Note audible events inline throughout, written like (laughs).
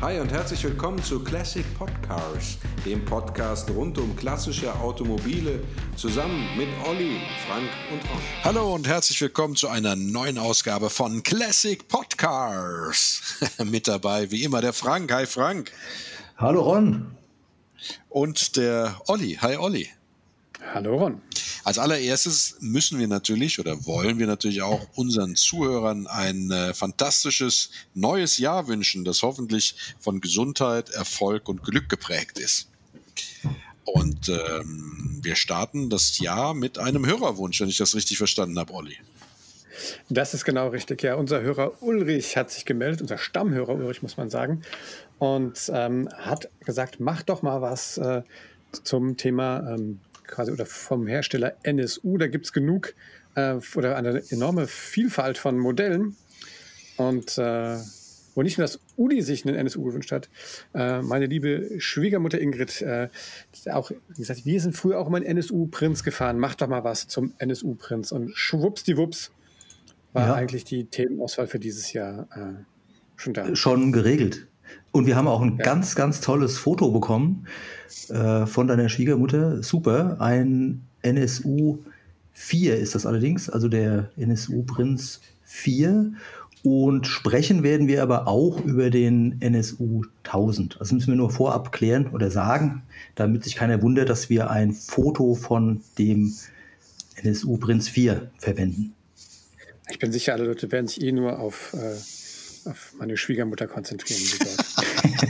Hi und herzlich willkommen zu Classic Podcars, dem Podcast rund um klassische Automobile, zusammen mit Olli, Frank und Ron. Hallo und herzlich willkommen zu einer neuen Ausgabe von Classic Podcars. (laughs) mit dabei wie immer der Frank. Hi Frank. Hallo Ron. Und der Olli. Hi Olli. Hallo Ron. Als allererstes müssen wir natürlich oder wollen wir natürlich auch unseren Zuhörern ein äh, fantastisches neues Jahr wünschen, das hoffentlich von Gesundheit, Erfolg und Glück geprägt ist. Und ähm, wir starten das Jahr mit einem Hörerwunsch, wenn ich das richtig verstanden habe, Olli. Das ist genau richtig. Ja, unser Hörer Ulrich hat sich gemeldet, unser Stammhörer Ulrich, muss man sagen, und ähm, hat gesagt, mach doch mal was äh, zum Thema ähm, quasi oder vom Hersteller NSU. Da gibt es genug äh, oder eine enorme Vielfalt von Modellen. Und äh, wo nicht nur das Udi sich einen NSU gewünscht hat, äh, meine liebe Schwiegermutter Ingrid, äh, auch gesagt, wir sind früher auch einen NSU-Prinz gefahren, mach doch mal was zum NSU-Prinz. Und schwuppsdiwupps war ja. eigentlich die Themenauswahl für dieses Jahr äh, schon da. Schon geregelt. Und wir haben auch ein ja. ganz, ganz tolles Foto bekommen äh, von deiner Schwiegermutter. Super. Ein NSU 4 ist das allerdings, also der NSU Prinz 4. Und sprechen werden wir aber auch über den NSU 1000. Das müssen wir nur vorab klären oder sagen, damit sich keiner wundert, dass wir ein Foto von dem NSU Prinz 4 verwenden. Ich bin sicher, alle Leute werden sich eh nur auf äh auf meine Schwiegermutter konzentrieren.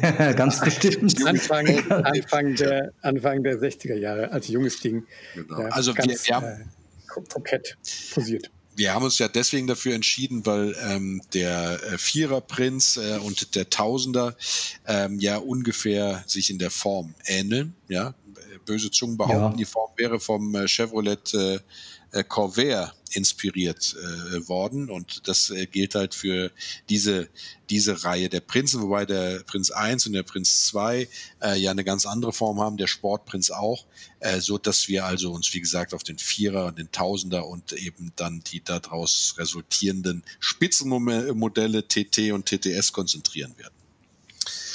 (laughs) Ganz bestimmt. Anfang, Anfang, der, Anfang der 60er Jahre, als junges Ding. Genau. Ja, also ganz, wir, wir haben, äh, kokett posiert. Wir haben uns ja deswegen dafür entschieden, weil ähm, der äh, Viererprinz äh, und der Tausender ähm, ja ungefähr sich in der Form ähneln. Ja, böse Zungen behaupten, ja. die Form wäre vom äh, Chevrolet äh, äh, Corvair inspiriert äh, worden und das äh, gilt halt für diese diese Reihe der Prinzen, wobei der Prinz 1 und der Prinz 2 äh, ja eine ganz andere Form haben, der Sportprinz auch, äh, so dass wir also uns wie gesagt auf den Vierer und den Tausender und eben dann die daraus resultierenden Spitzenmodelle TT und TTS konzentrieren werden.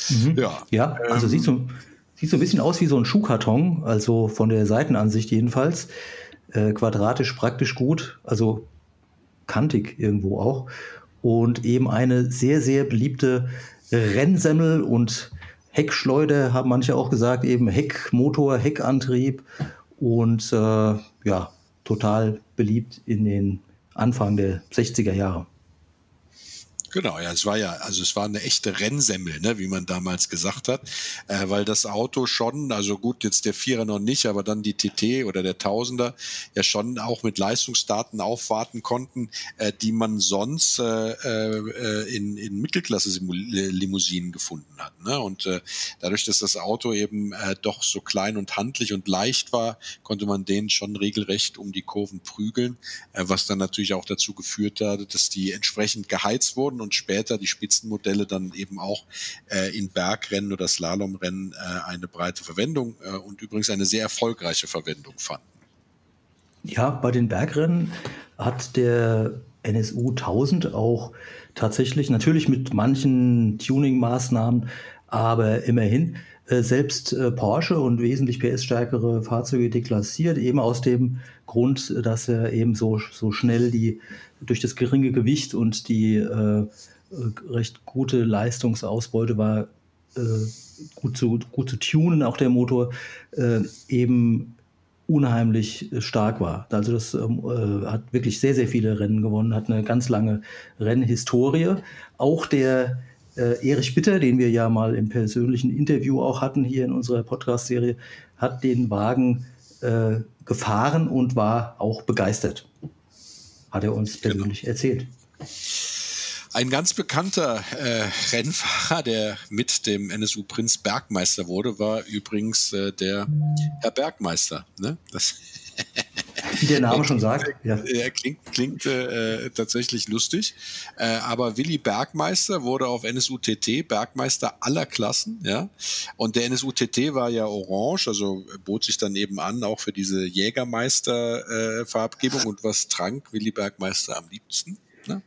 Mhm. Ja, ja, also ähm, sieht so sieht so ein bisschen aus wie so ein Schuhkarton, also von der Seitenansicht jedenfalls äh, quadratisch praktisch gut, also kantig irgendwo auch. Und eben eine sehr, sehr beliebte Rennsemmel und Heckschleuder, haben manche auch gesagt, eben Heckmotor, Heckantrieb und äh, ja, total beliebt in den Anfang der 60er Jahre. Genau, ja, es war ja, also es war eine echte Rennsemmel, ne, wie man damals gesagt hat, äh, weil das Auto schon, also gut, jetzt der Vierer noch nicht, aber dann die TT oder der Tausender ja schon auch mit Leistungsdaten aufwarten konnten, äh, die man sonst äh, äh, in, in Mittelklasse-Limousinen gefunden hat. Ne? Und äh, dadurch, dass das Auto eben äh, doch so klein und handlich und leicht war, konnte man den schon regelrecht um die Kurven prügeln, äh, was dann natürlich auch dazu geführt hat, dass die entsprechend geheizt wurden und später die Spitzenmodelle dann eben auch äh, in Bergrennen oder Slalomrennen äh, eine breite Verwendung äh, und übrigens eine sehr erfolgreiche Verwendung fanden. Ja, bei den Bergrennen hat der NSU 1000 auch tatsächlich, natürlich mit manchen Tuning-Maßnahmen, aber immerhin äh, selbst äh, Porsche und wesentlich PS-stärkere Fahrzeuge deklassiert, eben aus dem Grund, dass er eben so, so schnell die durch das geringe Gewicht und die äh, recht gute Leistungsausbeute war, äh, gut, zu, gut zu tunen, auch der Motor, äh, eben unheimlich stark war. Also das ähm, äh, hat wirklich sehr, sehr viele Rennen gewonnen, hat eine ganz lange Rennhistorie. Auch der äh, Erich Bitter, den wir ja mal im persönlichen Interview auch hatten hier in unserer Podcast-Serie, hat den Wagen äh, gefahren und war auch begeistert hat er uns genau. persönlich genau. erzählt. Ein ganz bekannter äh, Rennfahrer, der mit dem NSU Prinz Bergmeister wurde, war übrigens äh, der Herr Bergmeister. Ne? Das (laughs) Wie der Name schon sagt. Ja. Er klingt, klingt äh, tatsächlich lustig. Äh, aber Willi Bergmeister wurde auf NSUTT Bergmeister aller Klassen. Ja? Und der NSUTT war ja orange, also bot sich dann eben an, auch für diese Jägermeister-Farbgebung. Äh, Und was trank Willi Bergmeister am liebsten? Ne?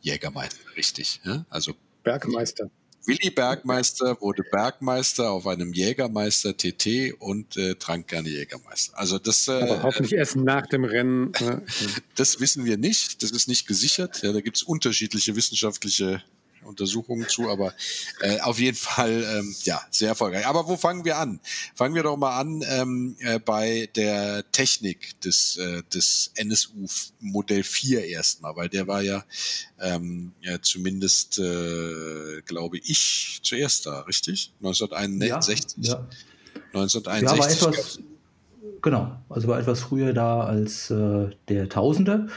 Jägermeister, richtig. Ja? Also Bergmeister. Willi Bergmeister wurde Bergmeister auf einem Jägermeister TT und äh, trank gerne Jägermeister. Also das. Äh, Aber hoffentlich erst nach dem Rennen. Ne? (laughs) das wissen wir nicht. Das ist nicht gesichert. Ja, da gibt es unterschiedliche wissenschaftliche Untersuchungen zu, aber äh, auf jeden Fall ähm, ja sehr erfolgreich. Aber wo fangen wir an? Fangen wir doch mal an ähm, äh, bei der Technik des, äh, des NSU Modell 4 erstmal, weil der war ja, ähm, ja zumindest, äh, glaube ich, zuerst da, richtig? 1961. Ja, ja. 1961. Ja, etwas, genau, also war etwas früher da als äh, der Tausender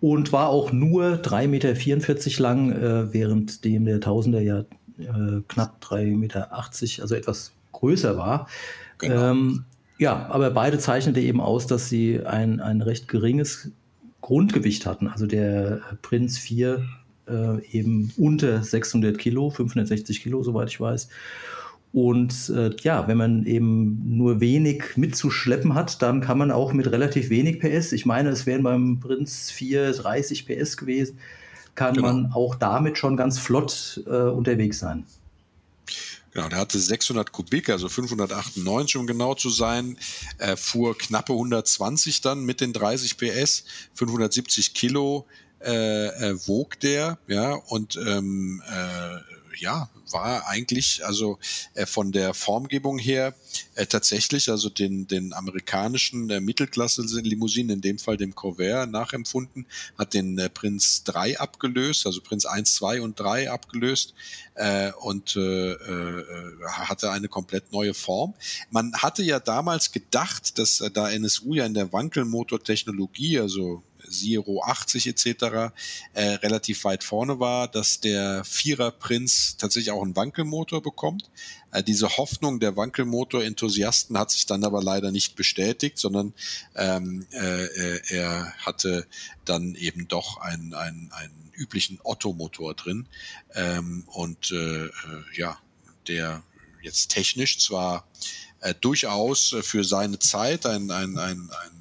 und war auch nur 3,44 Meter lang, äh, während dem der Tausender ja äh, knapp 3,80 Meter, also etwas größer war. Genau. Ähm, ja, aber beide zeichnete eben aus, dass sie ein, ein recht geringes Grundgewicht hatten. Also der Prinz 4 äh, eben unter 600 Kilo, 560 Kilo, soweit ich weiß. Und äh, ja, wenn man eben nur wenig mitzuschleppen hat, dann kann man auch mit relativ wenig PS, ich meine, es wären beim Prinz 4 30 PS gewesen, kann genau. man auch damit schon ganz flott äh, unterwegs sein. Genau, der hatte 600 Kubik, also 598, um genau zu sein, äh, fuhr knappe 120 dann mit den 30 PS, 570 Kilo äh, äh, wog der, ja, und ähm, äh, ja, war eigentlich also äh, von der Formgebung her äh, tatsächlich also den, den amerikanischen äh, Mittelklasse-Limousinen, in dem Fall dem Corvair, nachempfunden, hat den äh, Prinz 3 abgelöst, also Prinz 1, 2 und 3 abgelöst äh, und äh, äh, hatte eine komplett neue Form. Man hatte ja damals gedacht, dass äh, da NSU ja in der Wankelmotortechnologie, also Zero 80 etc. Äh, relativ weit vorne war, dass der Vierer Prinz tatsächlich auch einen Wankelmotor bekommt. Äh, diese Hoffnung der Wankelmotor-Enthusiasten hat sich dann aber leider nicht bestätigt, sondern ähm, äh, äh er hatte dann eben doch einen, einen, einen üblichen Otto-Motor drin. Ähm, und äh, äh, ja, der jetzt technisch zwar äh, durchaus für seine Zeit ein, ein, ein, ein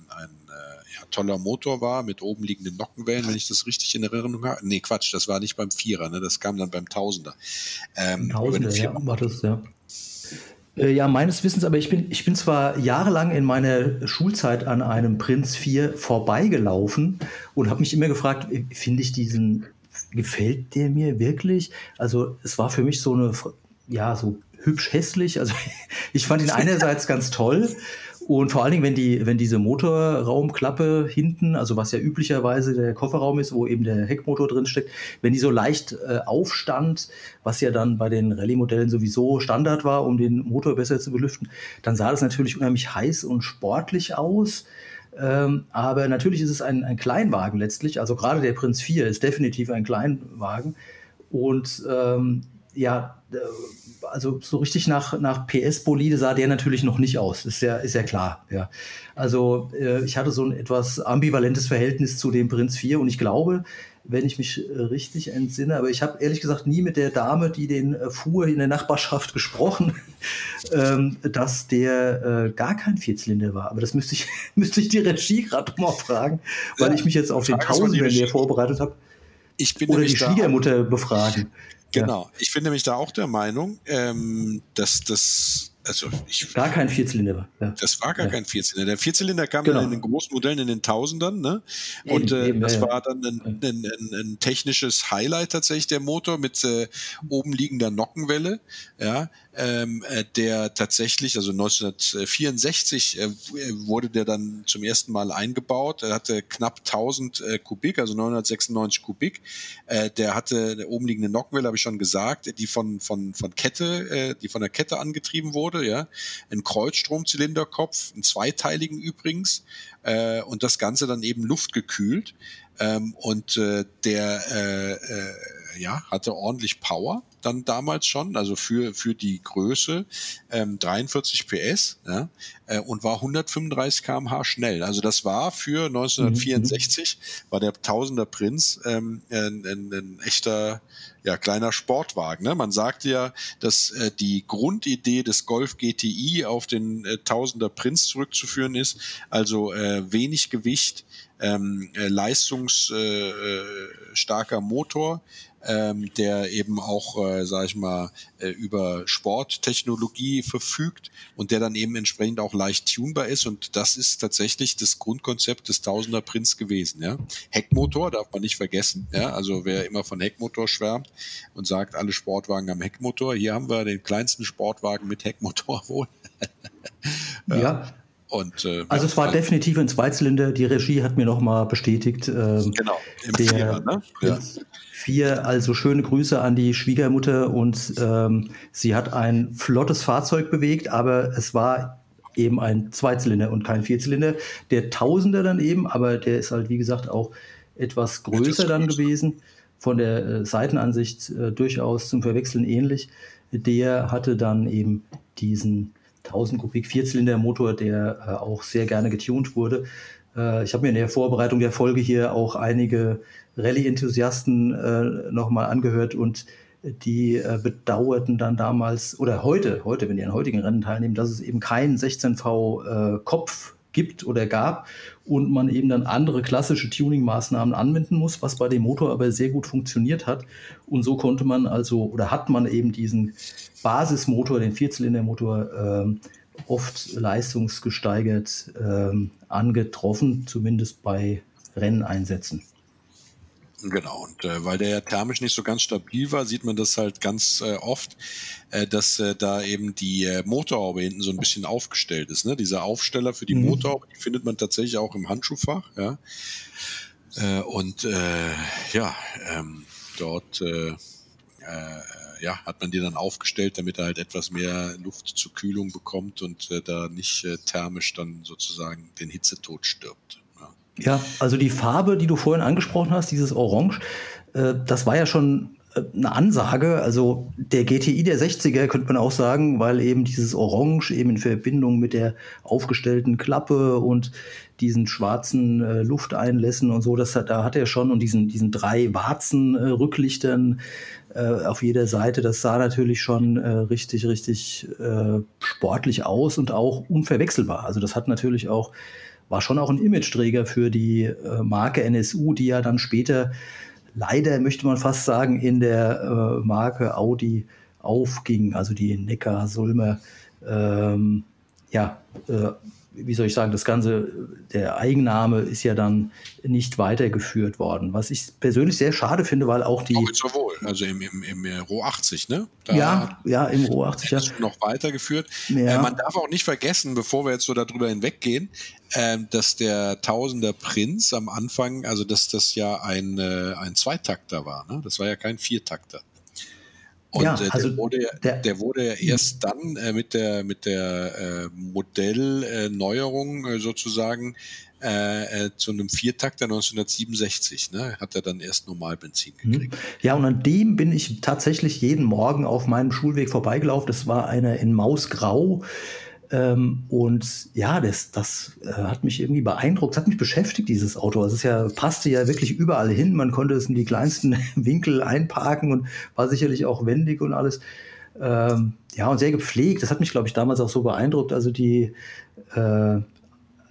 toller Motor war mit oben liegenden Nockenwellen, wenn ich das richtig in Erinnerung habe. Nee, Quatsch, das war nicht beim Vierer, ne? das kam dann beim Tausender. Ähm, Tausender, ja, war das, ja. Äh, ja, meines Wissens, aber ich bin, ich bin zwar jahrelang in meiner Schulzeit an einem Prinz 4 vorbeigelaufen und habe mich immer gefragt, äh, finde ich diesen, gefällt der mir wirklich? Also es war für mich so eine, ja, so hübsch hässlich. Also (laughs) ich fand ihn einerseits ganz toll und vor allen Dingen, wenn, die, wenn diese Motorraumklappe hinten, also was ja üblicherweise der Kofferraum ist, wo eben der Heckmotor drin steckt, wenn die so leicht äh, aufstand, was ja dann bei den Rallye-Modellen sowieso Standard war, um den Motor besser zu belüften, dann sah das natürlich unheimlich heiß und sportlich aus. Ähm, aber natürlich ist es ein, ein Kleinwagen letztlich. Also gerade der Prinz 4 ist definitiv ein Kleinwagen. Und ähm, ja, also so richtig nach, nach PS-Bolide sah der natürlich noch nicht aus. Ist ja, ist ja klar. Ja. Also äh, ich hatte so ein etwas ambivalentes Verhältnis zu dem Prinz 4 und ich glaube, wenn ich mich äh, richtig entsinne, aber ich habe ehrlich gesagt nie mit der Dame, die den äh, fuhr, in der Nachbarschaft (laughs) gesprochen, ähm, dass der äh, gar kein Vierzylinder war. Aber das müsste ich, (laughs) müsste ich die Regie gerade mal fragen, weil ich mich jetzt auf den Tausender mehr vorbereitet habe. Ich bin Oder die Schwiegermutter befragen. Genau. Ja. Ich bin nämlich da auch der Meinung, ähm, dass das also ich, gar kein Vierzylinder. Ja. Das war gar ja. kein Vierzylinder. Der Vierzylinder kam genau. in den großen Modellen in den Tausendern, ne? Und eben, äh, eben, das ja, war dann ein, ein, ein, ein, technisches Highlight tatsächlich der Motor mit äh, oben liegender Nockenwelle, ja, ähm, äh, der tatsächlich, also 1964 äh, wurde der dann zum ersten Mal eingebaut. Er hatte knapp 1000 äh, Kubik, also 996 Kubik. Äh, der hatte eine oben liegende Nockenwelle, habe ich schon gesagt, die von von von Kette, äh, die von der Kette angetrieben wurde ja, ein Kreuzstromzylinderkopf, einen zweiteiligen übrigens, äh, und das Ganze dann eben luftgekühlt. Ähm, und der ja, hatte ordentlich Power dann damals schon, also für, für die Größe ähm, 43 PS ja, äh, und war 135 km/h schnell. Also das war für 1964, mhm. war der Tausender Prinz ähm, ein, ein, ein echter ja, kleiner Sportwagen. Ne? Man sagt ja, dass äh, die Grundidee des Golf GTI auf den äh, Tausender Prinz zurückzuführen ist, also äh, wenig Gewicht, ähm, äh, leistungsstarker äh, Motor, ähm, der eben auch äh, sag ich mal, äh, über Sporttechnologie verfügt und der dann eben entsprechend auch leicht tunbar ist. Und das ist tatsächlich das Grundkonzept des Tausender Prinz gewesen. Ja? Heckmotor darf man nicht vergessen. Ja? Also wer immer von Heckmotor schwärmt und sagt, alle Sportwagen haben Heckmotor, hier haben wir den kleinsten Sportwagen mit Heckmotor (laughs) wohl. ja. Und, äh, also es war also, definitiv ein Zweizylinder. Die Regie hat mir nochmal bestätigt. Ähm, genau, im der, Vierer, ne? Ja. Vier, also schöne Grüße an die Schwiegermutter und ähm, sie hat ein flottes Fahrzeug bewegt, aber es war eben ein Zweizylinder und kein Vierzylinder. Der Tausender dann eben, aber der ist halt wie gesagt auch etwas größer dann gewesen, von der äh, Seitenansicht äh, durchaus zum Verwechseln ähnlich. Der hatte dann eben diesen 1000 Kubik Vierzylindermotor, der äh, auch sehr gerne getuned wurde. Ich habe mir in der Vorbereitung der Folge hier auch einige Rallye-Enthusiasten nochmal angehört und die bedauerten dann damals oder heute, heute, wenn die an heutigen Rennen teilnehmen, dass es eben keinen 16V äh, Kopf gibt oder gab und man eben dann andere klassische Tuning-Maßnahmen anwenden muss, was bei dem Motor aber sehr gut funktioniert hat. Und so konnte man also oder hat man eben diesen Basismotor, den Vierzylindermotor, ähm, oft leistungsgesteigert ähm, angetroffen, zumindest bei Renneinsätzen. Genau, und äh, weil der ja thermisch nicht so ganz stabil war, sieht man das halt ganz äh, oft, äh, dass äh, da eben die äh, Motorhaube hinten so ein bisschen aufgestellt ist. Ne? Dieser Aufsteller für die mhm. Motorhaube, die findet man tatsächlich auch im Handschuhfach. Ja? Äh, und ja, ähm, dort ja, hat man die dann aufgestellt, damit er halt etwas mehr Luft zur Kühlung bekommt und da nicht thermisch dann sozusagen den Hitzetod stirbt. Ja, also die Farbe, die du vorhin angesprochen hast, dieses Orange, äh, das war ja schon äh, eine Ansage. Also der GTI der 60er könnte man auch sagen, weil eben dieses Orange eben in Verbindung mit der aufgestellten Klappe und diesen schwarzen äh, Lufteinlässen und so, das hat, da hat er schon und diesen, diesen drei Warzen-Rücklichtern äh, auf jeder Seite, das sah natürlich schon äh, richtig, richtig äh, sportlich aus und auch unverwechselbar. Also das hat natürlich auch war schon auch ein Image-Träger für die äh, Marke NSU, die ja dann später leider, möchte man fast sagen, in der äh, Marke Audi aufging, also die Neckar-Sulmer ähm, ja, äh, wie soll ich sagen, das Ganze, der Eigenname ist ja dann nicht weitergeführt worden. Was ich persönlich sehr schade finde, weil auch die. Auch sowohl, also im, im, im Ro 80, ne? Da ja, ja, im Ro 80. Ja. noch weitergeführt. Ja. Äh, man darf auch nicht vergessen, bevor wir jetzt so darüber hinweggehen, äh, dass der Tausender Prinz am Anfang, also dass das ja ein, äh, ein Zweitakter war, ne? Das war ja kein Viertakter. Und ja, äh, also der, wurde, ja, der, der wurde ja erst dann äh, mit der, mit der äh, Modellneuerung äh, sozusagen äh, zu einem Viertakter 1967, ne, hat er dann erst Normalbenzin mhm. gekriegt. Ja, und an dem bin ich tatsächlich jeden Morgen auf meinem Schulweg vorbeigelaufen. Das war einer in Mausgrau. Ähm, und ja, das, das äh, hat mich irgendwie beeindruckt, das hat mich beschäftigt, dieses Auto. Also es ja, passte ja wirklich überall hin. Man konnte es in die kleinsten (laughs) Winkel einparken und war sicherlich auch wendig und alles. Ähm, ja, und sehr gepflegt. Das hat mich, glaube ich, damals auch so beeindruckt. Also die äh,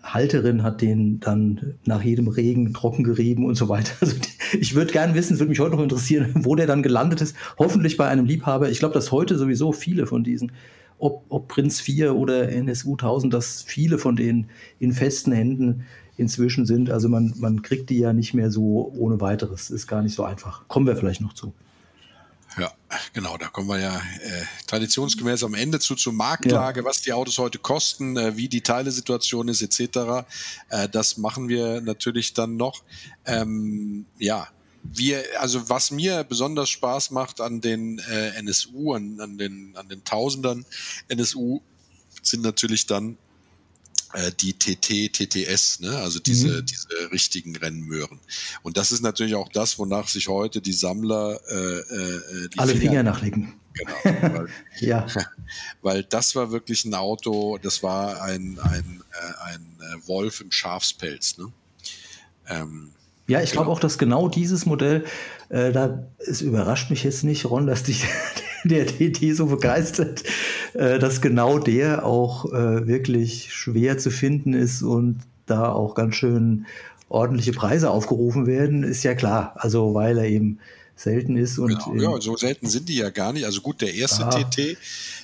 Halterin hat den dann nach jedem Regen trocken gerieben und so weiter. (laughs) Also die, ich würde gerne wissen, es würde mich heute noch interessieren, (laughs) wo der dann gelandet ist. Hoffentlich bei einem Liebhaber. Ich glaube, dass heute sowieso viele von diesen ob, ob Prinz 4 oder NSU 1000, dass viele von denen in festen Händen inzwischen sind. Also man, man kriegt die ja nicht mehr so ohne weiteres. Ist gar nicht so einfach. Kommen wir vielleicht noch zu. Ja, genau, da kommen wir ja äh, traditionsgemäß am Ende zu, zur Marktlage, ja. was die Autos heute kosten, äh, wie die Teilesituation ist, etc. Äh, das machen wir natürlich dann noch. Ähm, ja, wir, also was mir besonders Spaß macht an den äh, NSU, an, an, den, an den Tausendern NSU, sind natürlich dann äh, die TT, TTS, ne? also diese, mhm. diese richtigen Rennmöhren. Und das ist natürlich auch das, wonach sich heute die Sammler äh, äh, die alle Finger, Finger nachlegen. Genau, (laughs) weil, ja. (laughs) weil das war wirklich ein Auto, das war ein, ein, äh, ein äh, Wolf im Schafspelz. Ne? Ähm, ja, ich glaube auch, dass genau dieses Modell, äh, da es überrascht mich jetzt nicht, Ron, dass dich (laughs) der TT so begeistert, äh, dass genau der auch äh, wirklich schwer zu finden ist und da auch ganz schön ordentliche Preise aufgerufen werden, ist ja klar. Also weil er eben selten ist. Und genau, ja, so selten sind die ja gar nicht. Also gut, der erste ah. TT,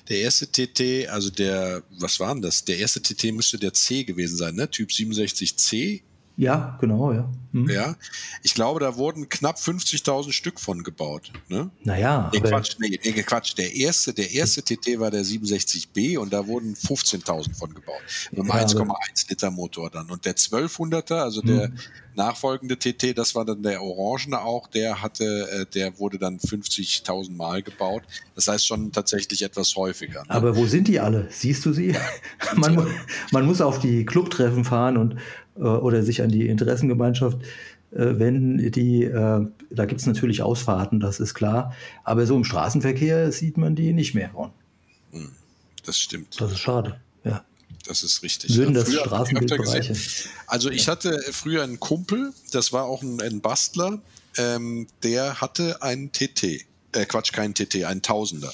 der erste TT, also der, was war denn das? Der erste TT müsste der C gewesen sein, ne? Typ 67C ja, genau, ja. Hm. Ja, ich glaube, da wurden knapp 50.000 Stück von gebaut. Ne? Naja, nee, Quatsch, nee, nee, Quatsch. Der erste, der erste TT war der 67B und da wurden 15.000 von gebaut. Mit einem ja, 1,1 Liter Motor dann. Und der 1200er, also der hm. nachfolgende TT, das war dann der orangene auch, der hatte, äh, der wurde dann 50.000 Mal gebaut. Das heißt schon tatsächlich etwas häufiger. Ne? Aber wo sind die alle? Siehst du sie? (laughs) man, man muss auf die Clubtreffen fahren und oder sich an die Interessengemeinschaft äh, wenden, die, äh, da gibt es natürlich Ausfahrten, das ist klar. Aber so im Straßenverkehr sieht man die nicht mehr. Hm, das stimmt. Das ist schade, ja. Das ist richtig. Würden das Straßenbild bereichern. Also ich hatte früher einen Kumpel, das war auch ein, ein Bastler, ähm, der hatte einen TT. Äh, Quatsch, kein TT, ein Tausender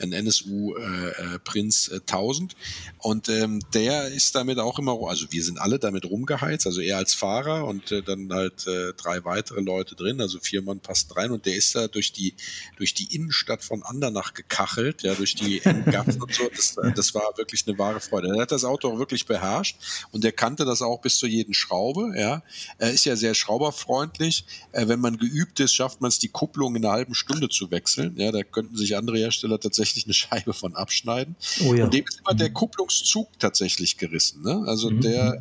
ein NSU äh, äh, Prinz äh, 1000 und ähm, der ist damit auch immer, also wir sind alle damit rumgeheizt, also er als Fahrer und äh, dann halt äh, drei weitere Leute drin, also vier Mann passen rein und der ist da durch die durch die Innenstadt von Andernach gekachelt, ja, durch die Gassen und so, das, das war wirklich eine wahre Freude. Er hat das Auto auch wirklich beherrscht und er kannte das auch bis zu jeden Schraube, ja. Er ist ja sehr schrauberfreundlich. Äh, wenn man geübt ist, schafft man es, die Kupplung in einer halben Stunde zu wechseln. Ja, da könnten sich andere Hersteller tatsächlich eine Scheibe von abschneiden. Oh ja. Und dem ist immer der mhm. Kupplungszug tatsächlich gerissen. Ne? Also mhm. der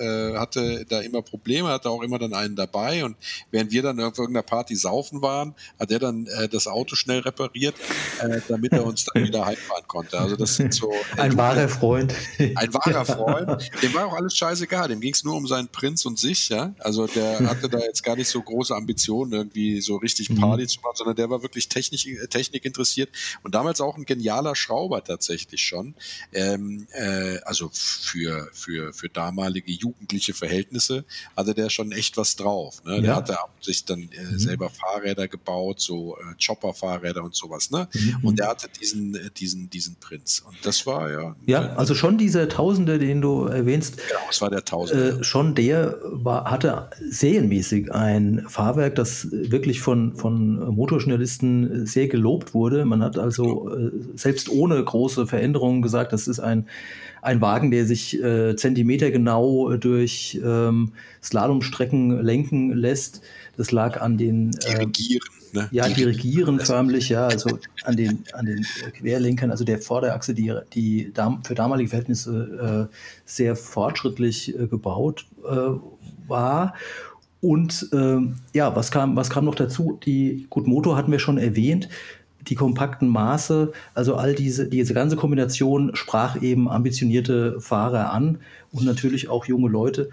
äh, äh, hatte da immer Probleme, hatte auch immer dann einen dabei. Und während wir dann auf irgendeiner Party saufen waren, hat er dann äh, das Auto schnell repariert, äh, damit er uns dann (laughs) wieder heimfahren konnte. Also das sind so. Ein wahrer Freund. Ein wahrer (laughs) Freund. Dem war auch alles scheißegal. Dem ging es nur um seinen Prinz und sich. Ja? Also der hatte da jetzt gar nicht so große Ambitionen, irgendwie so richtig mhm. Party mhm. zu machen, sondern der war wirklich Technik, Technik interessiert. Und damals auch ein genialer Schrauber tatsächlich schon. Ähm, äh, also für, für, für damalige jugendliche Verhältnisse hatte der schon echt was drauf. Ne? Ja. Der hatte sich dann äh, mhm. selber Fahrräder gebaut, so äh, Chopper-Fahrräder und sowas. Ne? Mhm. Und der hatte diesen, äh, diesen, diesen Prinz. Und das war ja. Ja, also schon dieser Tausende, den du erwähnst. Genau, es war der Tausende. Äh, schon der war, hatte serienmäßig ein Fahrwerk, das wirklich von, von Motorjournalisten sehr gelobt wurde. Man hat also äh, selbst ohne große Veränderungen gesagt, das ist ein, ein Wagen, der sich äh, zentimetergenau durch ähm, Slalomstrecken lenken lässt. Das lag an den äh, Dirigieren. Ne? Ja, dirigieren förmlich, ja, also an den, an den Querlenkern, also der Vorderachse, die, die für damalige Verhältnisse äh, sehr fortschrittlich äh, gebaut äh, war. Und ähm, ja, was kam, was kam noch dazu? Die Gut Motor hatten wir schon erwähnt die kompakten Maße, also all diese, diese ganze Kombination sprach eben ambitionierte Fahrer an und natürlich auch junge Leute.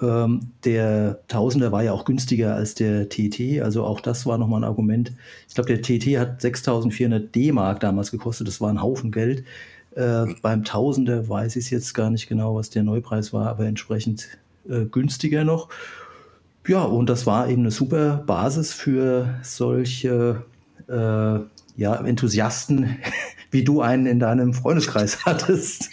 Ähm, der Tausender war ja auch günstiger als der TT, also auch das war nochmal ein Argument. Ich glaube, der TT hat 6400 D-Mark damals gekostet, das war ein Haufen Geld. Äh, beim Tausender weiß ich jetzt gar nicht genau, was der Neupreis war, aber entsprechend äh, günstiger noch. Ja, und das war eben eine super Basis für solche äh, ja, Enthusiasten, (laughs) wie du einen in deinem Freundeskreis (laughs) hattest.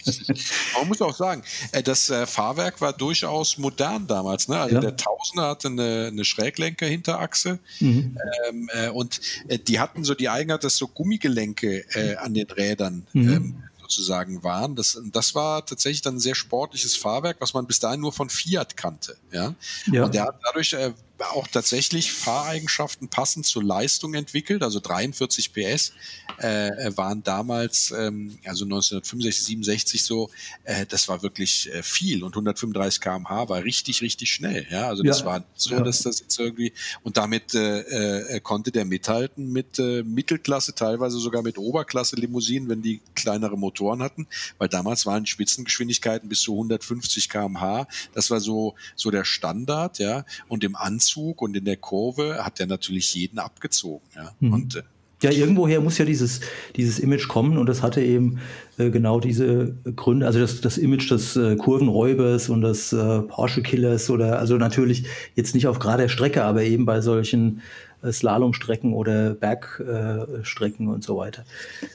Man muss auch sagen, äh, das äh, Fahrwerk war durchaus modern damals. Ne? Also ja. der Tausender hatte eine, eine Schräglenker-Hinterachse mhm. ähm, äh, und die hatten so die Eigenheit, dass so Gummigelenke äh, an den Rädern mhm. ähm, sozusagen waren. Das, das war tatsächlich dann ein sehr sportliches Fahrwerk, was man bis dahin nur von Fiat kannte. Ja? ja. Und der hat dadurch äh, auch tatsächlich Fahreigenschaften passend zur Leistung entwickelt. Also 43 PS äh, waren damals, ähm, also 1965, 67 so, äh, das war wirklich äh, viel und 135 km/h war richtig, richtig schnell. Ja, also das ja. war so, ja. dass das jetzt irgendwie und damit äh, äh, konnte der mithalten mit äh, Mittelklasse, teilweise sogar mit Oberklasse Limousinen, wenn die kleinere Motoren hatten, weil damals waren Spitzengeschwindigkeiten bis zu 150 km/h. Das war so so der Standard, ja. Und im Anzug Anzug und in der Kurve hat er natürlich jeden abgezogen. Ja. Mhm. Und, äh, ja, irgendwoher muss ja dieses, dieses Image kommen und das hatte eben äh, genau diese Gründe, also das, das Image des äh, Kurvenräubers und des äh, Porsche-Killers oder also natürlich jetzt nicht auf gerader Strecke, aber eben bei solchen äh, Slalomstrecken oder Bergstrecken und so weiter.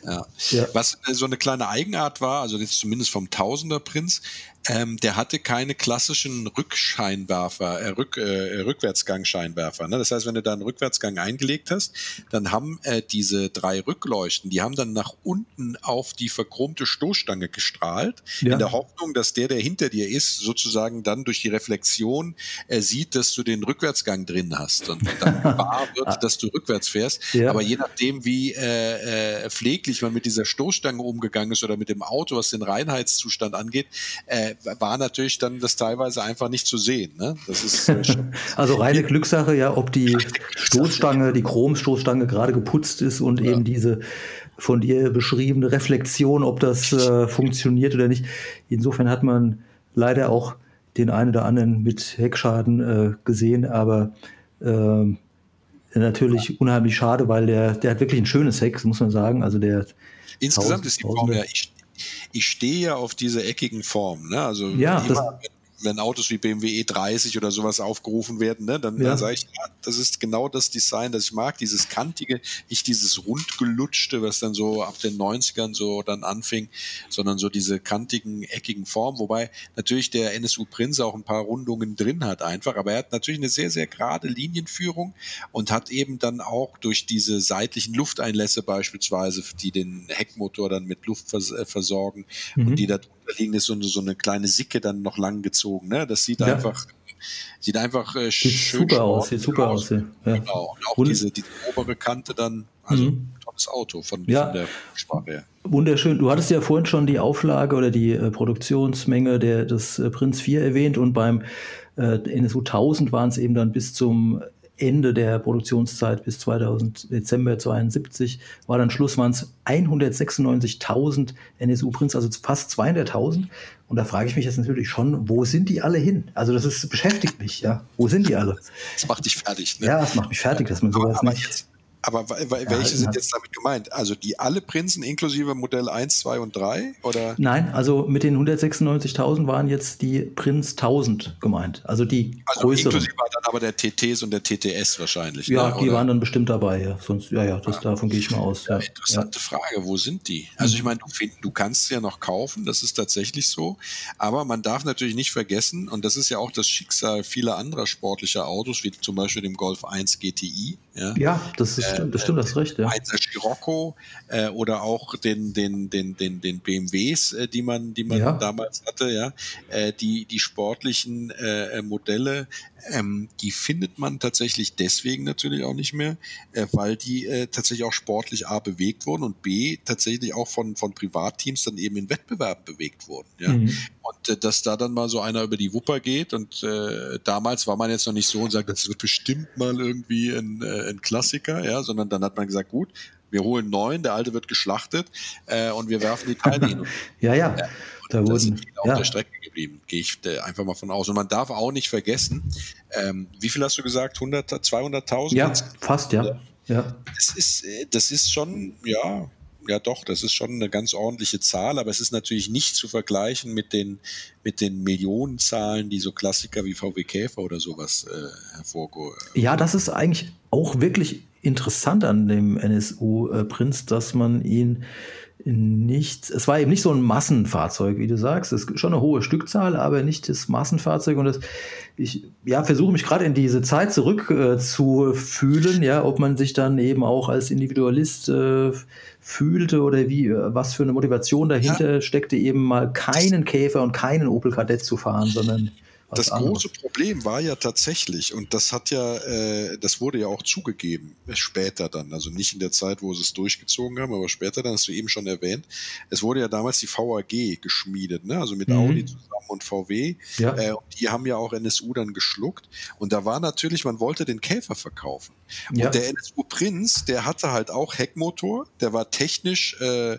Ja. ja. Was äh, so eine kleine Eigenart war, also jetzt zumindest vom Tausender Prinz, ähm, der hatte keine klassischen Rückscheinwerfer, äh, Rück, äh, Rückwärtsgangscheinwerfer. Ne? Das heißt, wenn du da einen Rückwärtsgang eingelegt hast, dann haben äh, diese drei Rückleuchten, die haben dann nach unten auf die verchromte Stoßstange gestrahlt, ja. in der Hoffnung, dass der, der hinter dir ist, sozusagen dann durch die Reflexion äh, sieht, dass du den Rückwärtsgang drin hast und dann (laughs) wahr wird, dass du rückwärts fährst. Ja. Aber je nachdem, wie äh, äh, pfleglich man mit dieser Stoßstange umgegangen ist oder mit dem Auto, was den Reinheitszustand angeht, äh, war natürlich dann das teilweise einfach nicht zu sehen. Ne? Das ist, äh, (laughs) also reine Glückssache, ja, ob die Stoßstange, die Chromstoßstange gerade geputzt ist und ja. eben diese von dir beschriebene Reflexion, ob das äh, funktioniert oder nicht. Insofern hat man leider auch den einen oder anderen mit Heckschaden äh, gesehen, aber äh, natürlich unheimlich schade, weil der, der hat wirklich ein schönes Heck, muss man sagen. Also der Insgesamt ist die Form ja, ich, ich stehe ja auf diese eckigen Formen. Ne? Also ja, immer, das, wenn Autos wie BMW E30 oder sowas aufgerufen werden, ne, dann, ja. dann sage ich, ja, das ist genau das Design, das ich mag, dieses kantige, nicht dieses rundgelutschte, was dann so ab den 90ern so dann anfing, sondern so diese kantigen, eckigen Formen, wobei natürlich der NSU Prince auch ein paar Rundungen drin hat einfach, aber er hat natürlich eine sehr, sehr gerade Linienführung und hat eben dann auch durch diese seitlichen Lufteinlässe beispielsweise, die den Heckmotor dann mit Luft vers äh, versorgen mhm. und die da liegen, ist so eine, so eine kleine Sicke dann noch lang gezogen. Ne? Das sieht ja. einfach sieht einfach äh, sieht schön super aus, sieht super aus. Ja. Genau. Und auch diese, diese obere Kante dann, also mhm. tolles Auto von, ja. von der Sprache her. Wunderschön. Du hattest ja vorhin schon die Auflage oder die äh, Produktionsmenge der, des äh, Prinz 4 erwähnt und beim äh, NSU 1000 waren es eben dann bis zum Ende der Produktionszeit bis 2000, Dezember 72 war dann Schluss, waren es 196.000 NSU Prints, also fast 200.000. Und da frage ich mich jetzt natürlich schon, wo sind die alle hin? Also das ist, beschäftigt mich, ja. Wo sind die alle? Das macht dich fertig, ne? Ja, das macht mich fertig, dass man sowas aber, aber nicht. Jetzt, aber welche sind jetzt damit gemeint? Also die alle Prinzen inklusive Modell 1, 2 und 3? Oder? Nein, also mit den 196.000 waren jetzt die Prinz 1000 gemeint. Also die also größeren. inklusive dann aber der TTs und der TTS wahrscheinlich. Ja, ne? die waren dann bestimmt dabei. Ja, Sonst, ja, ja, das, ah. davon gehe ich mal aus. Ja, interessante Frage, wo sind die? Also ich meine, du, du kannst sie ja noch kaufen, das ist tatsächlich so. Aber man darf natürlich nicht vergessen, und das ist ja auch das Schicksal vieler anderer sportlicher Autos, wie zum Beispiel dem Golf 1 GTI. Ja, ja das ist stimmt, das stimmt, das recht, ja. Einser Scirocco äh, oder auch den, den, den, den, den BMWs, äh, die man, die man ja. damals hatte, ja, äh, die, die sportlichen äh, Modelle, ähm, die findet man tatsächlich deswegen natürlich auch nicht mehr, äh, weil die äh, tatsächlich auch sportlich A bewegt wurden und B tatsächlich auch von, von Privatteams dann eben in Wettbewerben bewegt wurden. Ja? Mhm. Und äh, dass da dann mal so einer über die Wupper geht und äh, damals war man jetzt noch nicht so und sagt, das wird bestimmt mal irgendwie ein, äh, ein Klassiker, ja, sondern dann hat man gesagt, gut, wir holen neun, der alte wird geschlachtet äh, und wir werfen die Teile hin. (laughs) ja, ja. ja. Da wurden, sind viele auf der Strecke geblieben, gehe ich einfach mal von aus. Und man darf auch nicht vergessen, ähm, wie viel hast du gesagt? 100, 200.000? Ja, fast, ja. ja. Das, ist, äh, das ist schon, ja, ja doch, das ist schon eine ganz ordentliche Zahl, aber es ist natürlich nicht zu vergleichen mit den, mit den Millionenzahlen, die so Klassiker wie VW Käfer oder sowas äh, hervorgehen. Ja, das ist eigentlich auch wirklich interessant an dem NSU äh, dass man ihn nicht, es war eben nicht so ein Massenfahrzeug, wie du sagst. Es ist schon eine hohe Stückzahl, aber nicht das Massenfahrzeug. Und das, ich ja, versuche mich gerade in diese Zeit zurück äh, ja, ob man sich dann eben auch als Individualist äh, fühlte oder wie, äh, was für eine Motivation dahinter ja. steckte, eben mal keinen Käfer und keinen Opel Kadett zu fahren, sondern das große Problem war ja tatsächlich, und das hat ja, äh, das wurde ja auch zugegeben, später dann, also nicht in der Zeit, wo sie es durchgezogen haben, aber später dann, hast du eben schon erwähnt, es wurde ja damals die VAG geschmiedet, ne? also mit mhm. Audi zusammen und VW. Ja. Äh, die haben ja auch NSU dann geschluckt. Und da war natürlich, man wollte den Käfer verkaufen. Ja. Und der NSU Prinz, der hatte halt auch Heckmotor, der war technisch äh,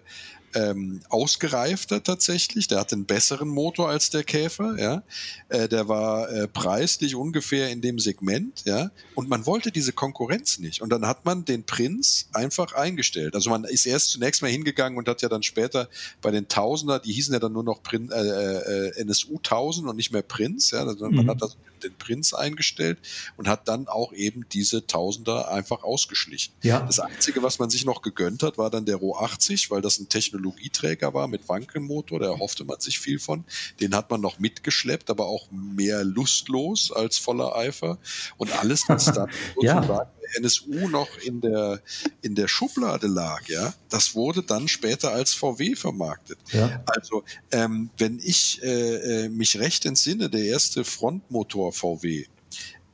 ähm, ausgereifter tatsächlich. Der hatte einen besseren Motor als der Käfer, ja. Äh, der war äh, preislich ungefähr in dem Segment, ja. Und man wollte diese Konkurrenz nicht. Und dann hat man den Prinz einfach eingestellt. Also man ist erst zunächst mal hingegangen und hat ja dann später bei den Tausender, die hießen ja dann nur noch Prin äh, äh NSU 1000 und nicht mehr Prinz, ja. Also man mhm. hat das den Prinz eingestellt und hat dann auch eben diese Tausender einfach ausgeschlichen. Ja. Das Einzige, was man sich noch gegönnt hat, war dann der Ro 80, weil das ein Technologieträger war mit Wankelmotor, da erhoffte man sich viel von. Den hat man noch mitgeschleppt, aber auch mehr lustlos als voller Eifer. Und alles, was dann (laughs) ja. NSU noch in der, in der Schublade lag, ja, das wurde dann später als VW vermarktet. Ja. Also, ähm, wenn ich äh, äh mich recht entsinne, der erste Frontmotor VW,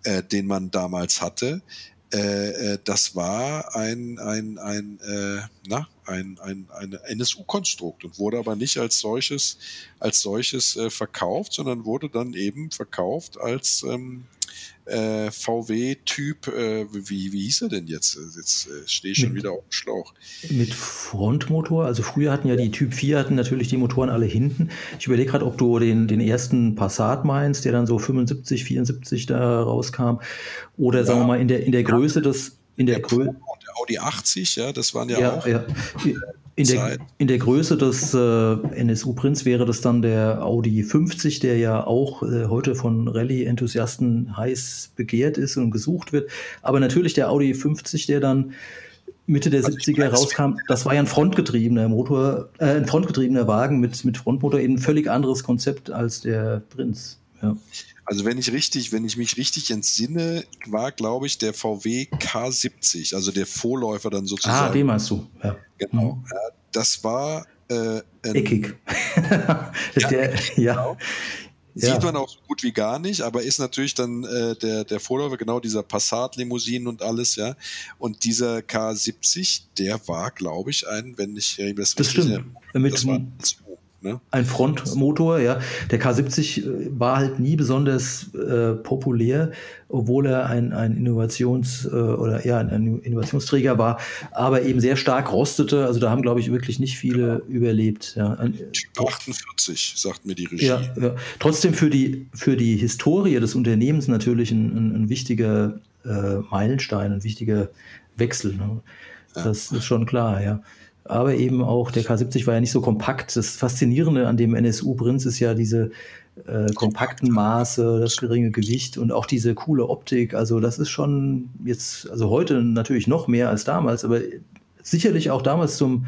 äh, den man damals hatte, äh, äh, das war ein, ein, ein, äh, na, ein, ein, ein NSU-Konstrukt und wurde aber nicht als solches, als solches äh, verkauft, sondern wurde dann eben verkauft als ähm, äh, VW-Typ, äh, wie, wie hieß er denn jetzt? Jetzt äh, stehe ich schon mit, wieder auf dem Schlauch. Mit Frontmotor, also früher hatten ja die Typ 4 hatten natürlich die Motoren alle hinten. Ich überlege gerade, ob du den, den ersten Passat meinst, der dann so 75, 74 da rauskam. Oder ja, sagen wir mal in der, in der Größe des, in der, der Größe. Audi 80, ja, das waren ja, ja auch. Ja. (laughs) In der, in der, Größe des äh, NSU Prinz wäre das dann der Audi 50, der ja auch äh, heute von Rallye-Enthusiasten heiß begehrt ist und gesucht wird. Aber natürlich der Audi 50, der dann Mitte der also 70er rauskam, das war ja ein frontgetriebener Motor, äh, ein frontgetriebener Wagen mit, mit Frontmotor, eben ein völlig anderes Konzept als der Prinz. Ja. Also wenn ich richtig, wenn ich mich richtig entsinne, war, glaube ich, der VW K70, also der Vorläufer dann sozusagen. Ah, den meinst du, ja. Genau. Mhm. Ja, das war äh, Eckig. (laughs) ja, der, ja. Genau. Sieht ja. man auch so gut wie gar nicht, aber ist natürlich dann äh, der, der Vorläufer, genau dieser Passat-Limousinen und alles, ja. Und dieser K70, der war, glaube ich, ein, wenn ich das, das richtig stimmt. Mit, das war Ne? Ein Frontmotor, ja. Der K70 äh, war halt nie besonders äh, populär, obwohl er ein, ein Innovations- äh, oder ja, ein Innovationsträger war, aber eben sehr stark rostete. Also da haben, glaube ich, wirklich nicht viele ja. überlebt. Ja. Ein, 48, sagt mir die Regie. Ja, ja. Trotzdem für die, für die Historie des Unternehmens natürlich ein, ein, ein wichtiger äh, Meilenstein, ein wichtiger Wechsel. Ne? Das ist schon klar, ja aber eben auch der K70 war ja nicht so kompakt. Das Faszinierende an dem NSU Prinz ist ja diese äh, kompakten Maße, das geringe Gewicht und auch diese coole Optik. Also das ist schon jetzt, also heute natürlich noch mehr als damals, aber sicherlich auch damals zum,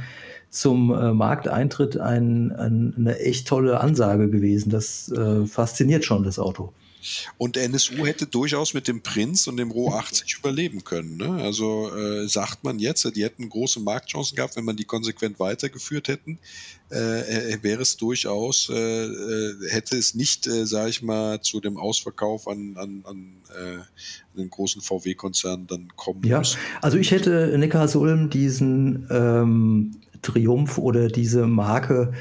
zum äh, Markteintritt ein, ein, eine echt tolle Ansage gewesen. Das äh, fasziniert schon, das Auto. Und NSU hätte durchaus mit dem Prinz und dem Ro 80 überleben können. Ne? Also äh, sagt man jetzt, die hätten große Marktchancen gehabt, wenn man die konsequent weitergeführt hätten, äh, äh wäre es durchaus, äh, äh, hätte es nicht, äh, sage ich mal, zu dem Ausverkauf an, an, an äh, einen großen VW-Konzern dann kommen ja, müssen. Also ich hätte Neckarsulm diesen ähm, Triumph oder diese Marke,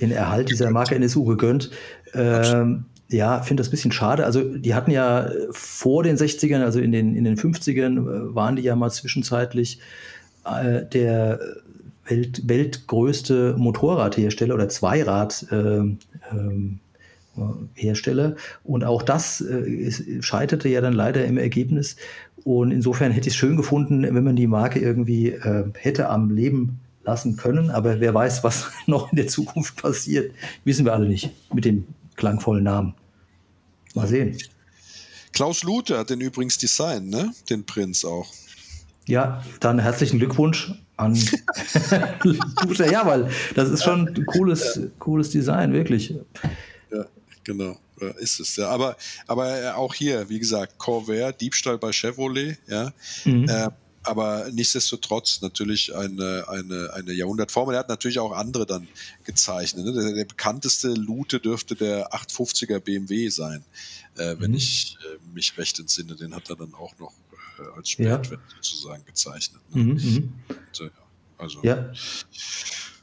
den Erhalt dieser Marke NSU gegönnt. Ähm, ja, finde das ein bisschen schade. Also die hatten ja vor den 60ern, also in den, in den 50ern, äh, waren die ja mal zwischenzeitlich äh, der Welt, weltgrößte Motorradhersteller oder Zweiradhersteller. Äh, und auch das äh, scheiterte ja dann leider im Ergebnis. Und insofern hätte ich es schön gefunden, wenn man die Marke irgendwie äh, hätte am Leben lassen können. Aber wer weiß, was (laughs) noch in der Zukunft passiert, wissen wir alle nicht mit dem klangvollen Namen. Mal sehen. Klaus Luther hat den übrigens designt, ne? Den Prinz auch. Ja, dann herzlichen Glückwunsch an (laughs) Luther. Ja, weil das ist schon ein cooles, cooles Design, wirklich. Ja, genau. ist es ja. Aber, aber auch hier, wie gesagt, Corvair, Diebstahl bei Chevrolet, ja. Mhm. Äh, aber nichtsdestotrotz natürlich eine, eine, eine Jahrhundertform. Er hat natürlich auch andere dann gezeichnet. Ne? Der, der, bekannteste Lute dürfte der 850er BMW sein, äh, wenn mhm. ich äh, mich recht entsinne. Den hat er dann auch noch äh, als Spätwerk ja. sozusagen gezeichnet. Ne? Mhm, mhm. Und, äh, also, ja.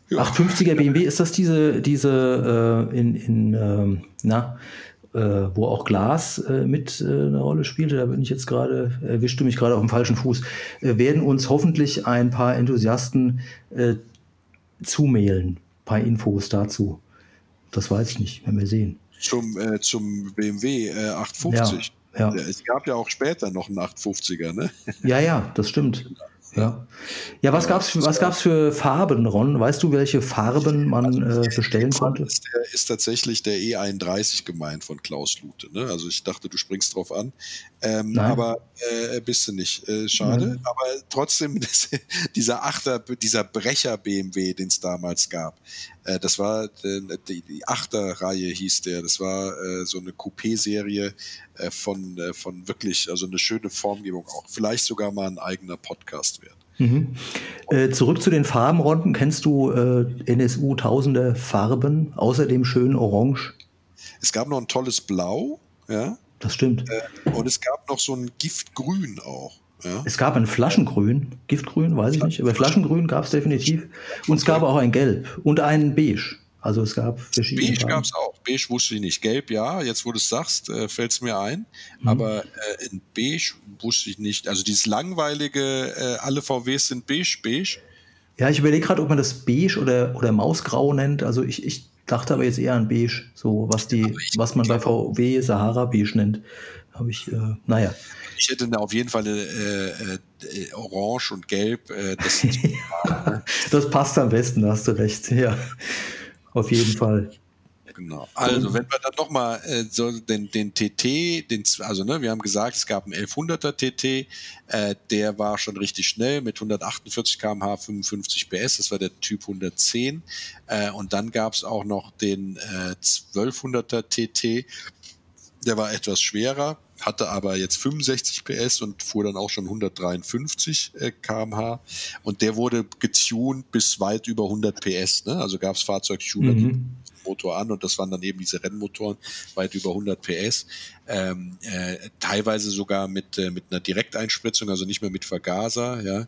ja. 850er BMW, ist das diese, diese äh, in, in ähm, na, äh, wo auch Glas äh, mit äh, eine Rolle spielte, da bin ich jetzt gerade, erwischte mich gerade auf dem falschen Fuß, werden uns hoffentlich ein paar Enthusiasten zumailen. Ein paar Infos dazu. Das weiß ich nicht, wenn wir sehen. Zum, äh, zum BMW äh, 850. Ja, ja. Es gab ja auch später noch einen 850er, ne? Ja, ja, das stimmt. (laughs) Ja, ja was gab es was gab's für Farben, Ron? Weißt du, welche Farben man äh, bestellen konnte? Ist, der, ist tatsächlich der E31 gemeint von Klaus Lute. Ne? Also ich dachte, du springst drauf an. Ähm, aber äh, bist du nicht. Äh, schade. Nein. Aber trotzdem, (laughs) das, dieser Achter, dieser Brecher BMW, den es damals gab, äh, das war äh, die, die Achterreihe hieß der. Das war äh, so eine Coupé-Serie äh, von, äh, von wirklich, also eine schöne Formgebung auch. Vielleicht sogar mal ein eigener Podcast wert. Mhm. Äh, zurück zu den Farbenrunden. Kennst du äh, NSU tausende Farben, außer dem schönen Orange? Es gab noch ein tolles Blau, ja. Das stimmt. Äh, und es gab noch so ein Giftgrün auch. Ja. Es gab ein Flaschengrün, Giftgrün, weiß ich nicht, aber Flaschengrün gab es definitiv. Und es gab auch ein Gelb und ein Beige. Also es gab verschiedene. Beige gab es auch. Beige wusste ich nicht. Gelb, ja, jetzt wo du es sagst, äh, fällt es mir ein. Mhm. Aber äh, in Beige wusste ich nicht. Also dieses langweilige, äh, alle VWs sind beige, beige. Ja, ich überlege gerade, ob man das beige oder, oder Mausgrau nennt. Also ich, ich dachte aber jetzt eher an beige, so was die, was man bei VW Sahara beige nennt. Habe ich, äh, naja. Ich hätte auf jeden Fall äh, äh, Orange und Gelb. Äh, das, (laughs) das passt am besten, hast du recht. (laughs) Ja auf jeden Fall. Genau. Also, wenn wir dann nochmal äh, so den, den TT, den, also ne, wir haben gesagt, es gab einen 1100er TT, äh, der war schon richtig schnell mit 148 km/h, 55 PS, das war der Typ 110. Äh, und dann gab es auch noch den äh, 1200er TT, der war etwas schwerer, hatte aber jetzt 65 PS und fuhr dann auch schon 153 äh, km/h. Und der wurde getuned bis weit über 100 PS. Ne? Also gab es Fahrzeugtuner, mhm. Motor an und das waren dann eben diese Rennmotoren weit über 100 PS. Ähm, äh, teilweise sogar mit, äh, mit einer Direkteinspritzung, also nicht mehr mit Vergaser. Ja?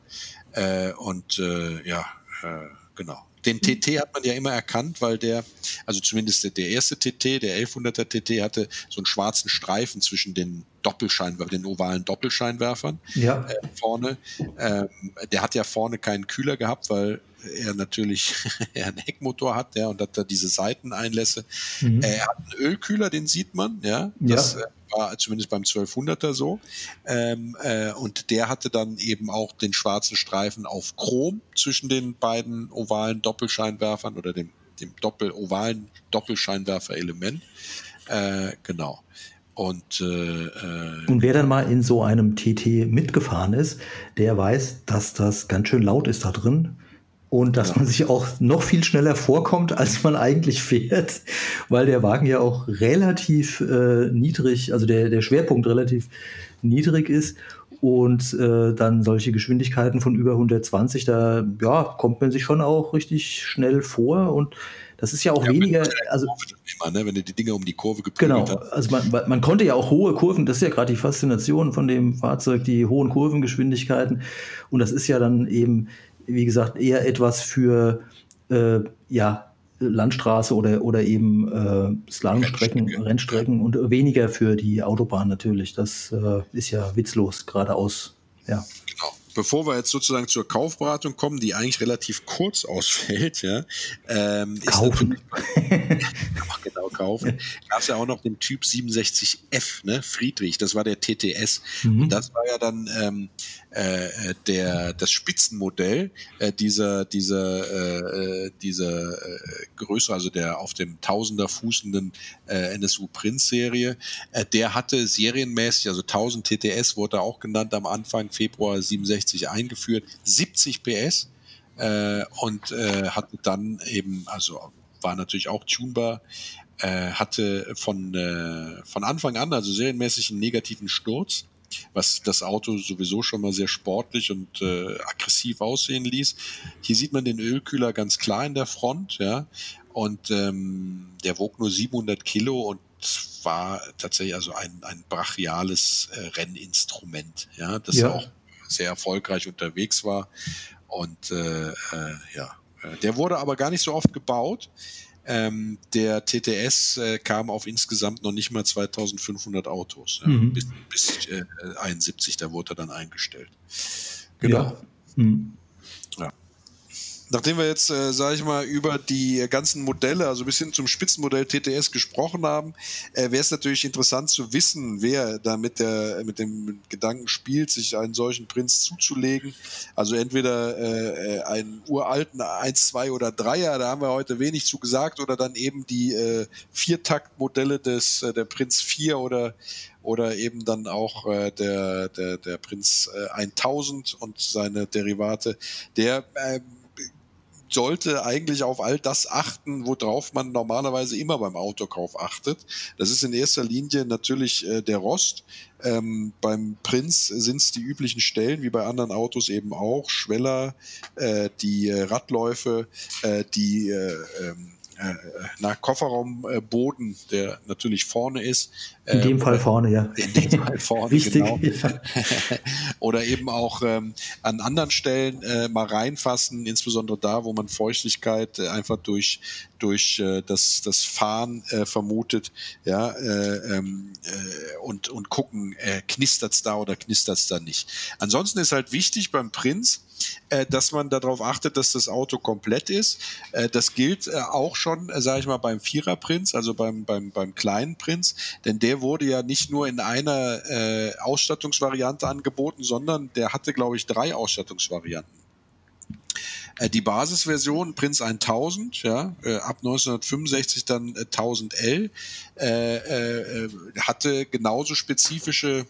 Äh, und äh, ja, äh, genau. Den TT hat man ja immer erkannt, weil der, also zumindest der, erste TT, der 1100er TT, hatte so einen schwarzen Streifen zwischen den Doppelscheinwerfern, den ovalen Doppelscheinwerfern ja. äh, vorne. Ähm, der hat ja vorne keinen Kühler gehabt, weil er natürlich (laughs) einen Heckmotor hat, ja, und hat da diese Seiteneinlässe. Mhm. Er hat einen Ölkühler, den sieht man, ja. Das ja. Äh, war zumindest beim 1200er so. Ähm, äh, und der hatte dann eben auch den schwarzen Streifen auf Chrom zwischen den beiden ovalen Doppelscheinwerfern oder dem, dem Doppel-ovalen Doppelscheinwerfer-Element. Äh, genau. Und, äh, äh, und wer dann mal in so einem TT mitgefahren ist, der weiß, dass das ganz schön laut ist da drin und dass ja. man sich auch noch viel schneller vorkommt, (laughs) als man eigentlich fährt, weil der Wagen ja auch relativ äh, niedrig, also der, der Schwerpunkt relativ niedrig ist und äh, dann solche Geschwindigkeiten von über 120, da ja, kommt man sich schon auch richtig schnell vor und das ist ja auch ja, weniger. Also, immer, ne? wenn du die Dinger um die Kurve geprügelt Genau, hast. also man, man konnte ja auch hohe Kurven, das ist ja gerade die Faszination von dem Fahrzeug, die hohen Kurvengeschwindigkeiten. Und das ist ja dann eben wie gesagt, eher etwas für äh, ja, Landstraße oder, oder eben äh, Slalomstrecken, Rennstrecken. Rennstrecken und weniger für die Autobahn natürlich. Das äh, ist ja witzlos geradeaus. Ja. Bevor wir jetzt sozusagen zur Kaufberatung kommen, die eigentlich relativ kurz ausfällt, ja, ähm, kaufen. (laughs) genau kaufen. Gab es ja auch noch den Typ 67F, ne, Friedrich, das war der TTS. Mhm. Und das war ja dann ähm, äh, der das Spitzenmodell äh, dieser dieser äh, dieser äh, Größe, also der auf dem Tausender fußenden äh, NSU Prinz Serie. Äh, der hatte serienmäßig, also 1000 TTS wurde auch genannt am Anfang Februar 67 eingeführt, 70 PS äh, und äh, hatte dann eben, also war natürlich auch tunbar, äh, hatte von, äh, von Anfang an, also serienmäßig einen negativen Sturz was das Auto sowieso schon mal sehr sportlich und äh, aggressiv aussehen ließ. Hier sieht man den Ölkühler ganz klar in der Front, ja, und ähm, der wog nur 700 Kilo und war tatsächlich also ein, ein brachiales äh, Renninstrument, ja, das ja. auch sehr erfolgreich unterwegs war und äh, äh, ja, äh, der wurde aber gar nicht so oft gebaut. Ähm, der TTS äh, kam auf insgesamt noch nicht mal 2500 Autos. Ja, mhm. Bis, bis äh, 71, da wurde er dann eingestellt. Genau. Ja. Mhm. Nachdem wir jetzt, äh, sage ich mal, über die ganzen Modelle, also bis hin zum Spitzenmodell TTS gesprochen haben, äh, wäre es natürlich interessant zu wissen, wer da mit, der, mit dem Gedanken spielt, sich einen solchen Prinz zuzulegen. Also entweder äh, äh einen uralten 1, 2 oder 3er, da haben wir heute wenig zu gesagt, oder dann eben die äh, Viertaktmodelle des äh, der Prinz 4 oder oder eben dann auch äh, der, der, der Prinz äh, 1000 und seine Derivate, der äh, sollte eigentlich auf all das achten, worauf man normalerweise immer beim Autokauf achtet. Das ist in erster Linie natürlich äh, der Rost. Ähm, beim Prinz sind es die üblichen Stellen, wie bei anderen Autos eben auch. Schweller, äh, die äh, Radläufe, äh, die äh, ähm, äh, nach Kofferraumboden, der natürlich vorne ist. In dem ähm, Fall vorne, ja. In dem Fall vorne, Wichtig, (laughs) genau. (laughs) Oder eben auch ähm, an anderen Stellen äh, mal reinfassen, insbesondere da, wo man Feuchtigkeit äh, einfach durch, durch äh, das, das Fahren äh, vermutet, ja, äh, ähm, äh, und, und gucken, äh, knistert's da oder knistert's da nicht. Ansonsten ist halt wichtig beim Prinz, dass man darauf achtet, dass das Auto komplett ist. Das gilt auch schon, äh, sage ich mal, beim Vierer-Prinz, also beim, beim, beim kleinen Prinz, denn der wurde ja nicht nur in einer äh, Ausstattungsvariante angeboten, sondern der hatte, glaube ich, drei Ausstattungsvarianten. Äh, die Basisversion Prinz 1000, ja, ab 1965 dann 1000L, äh, äh, hatte genauso spezifische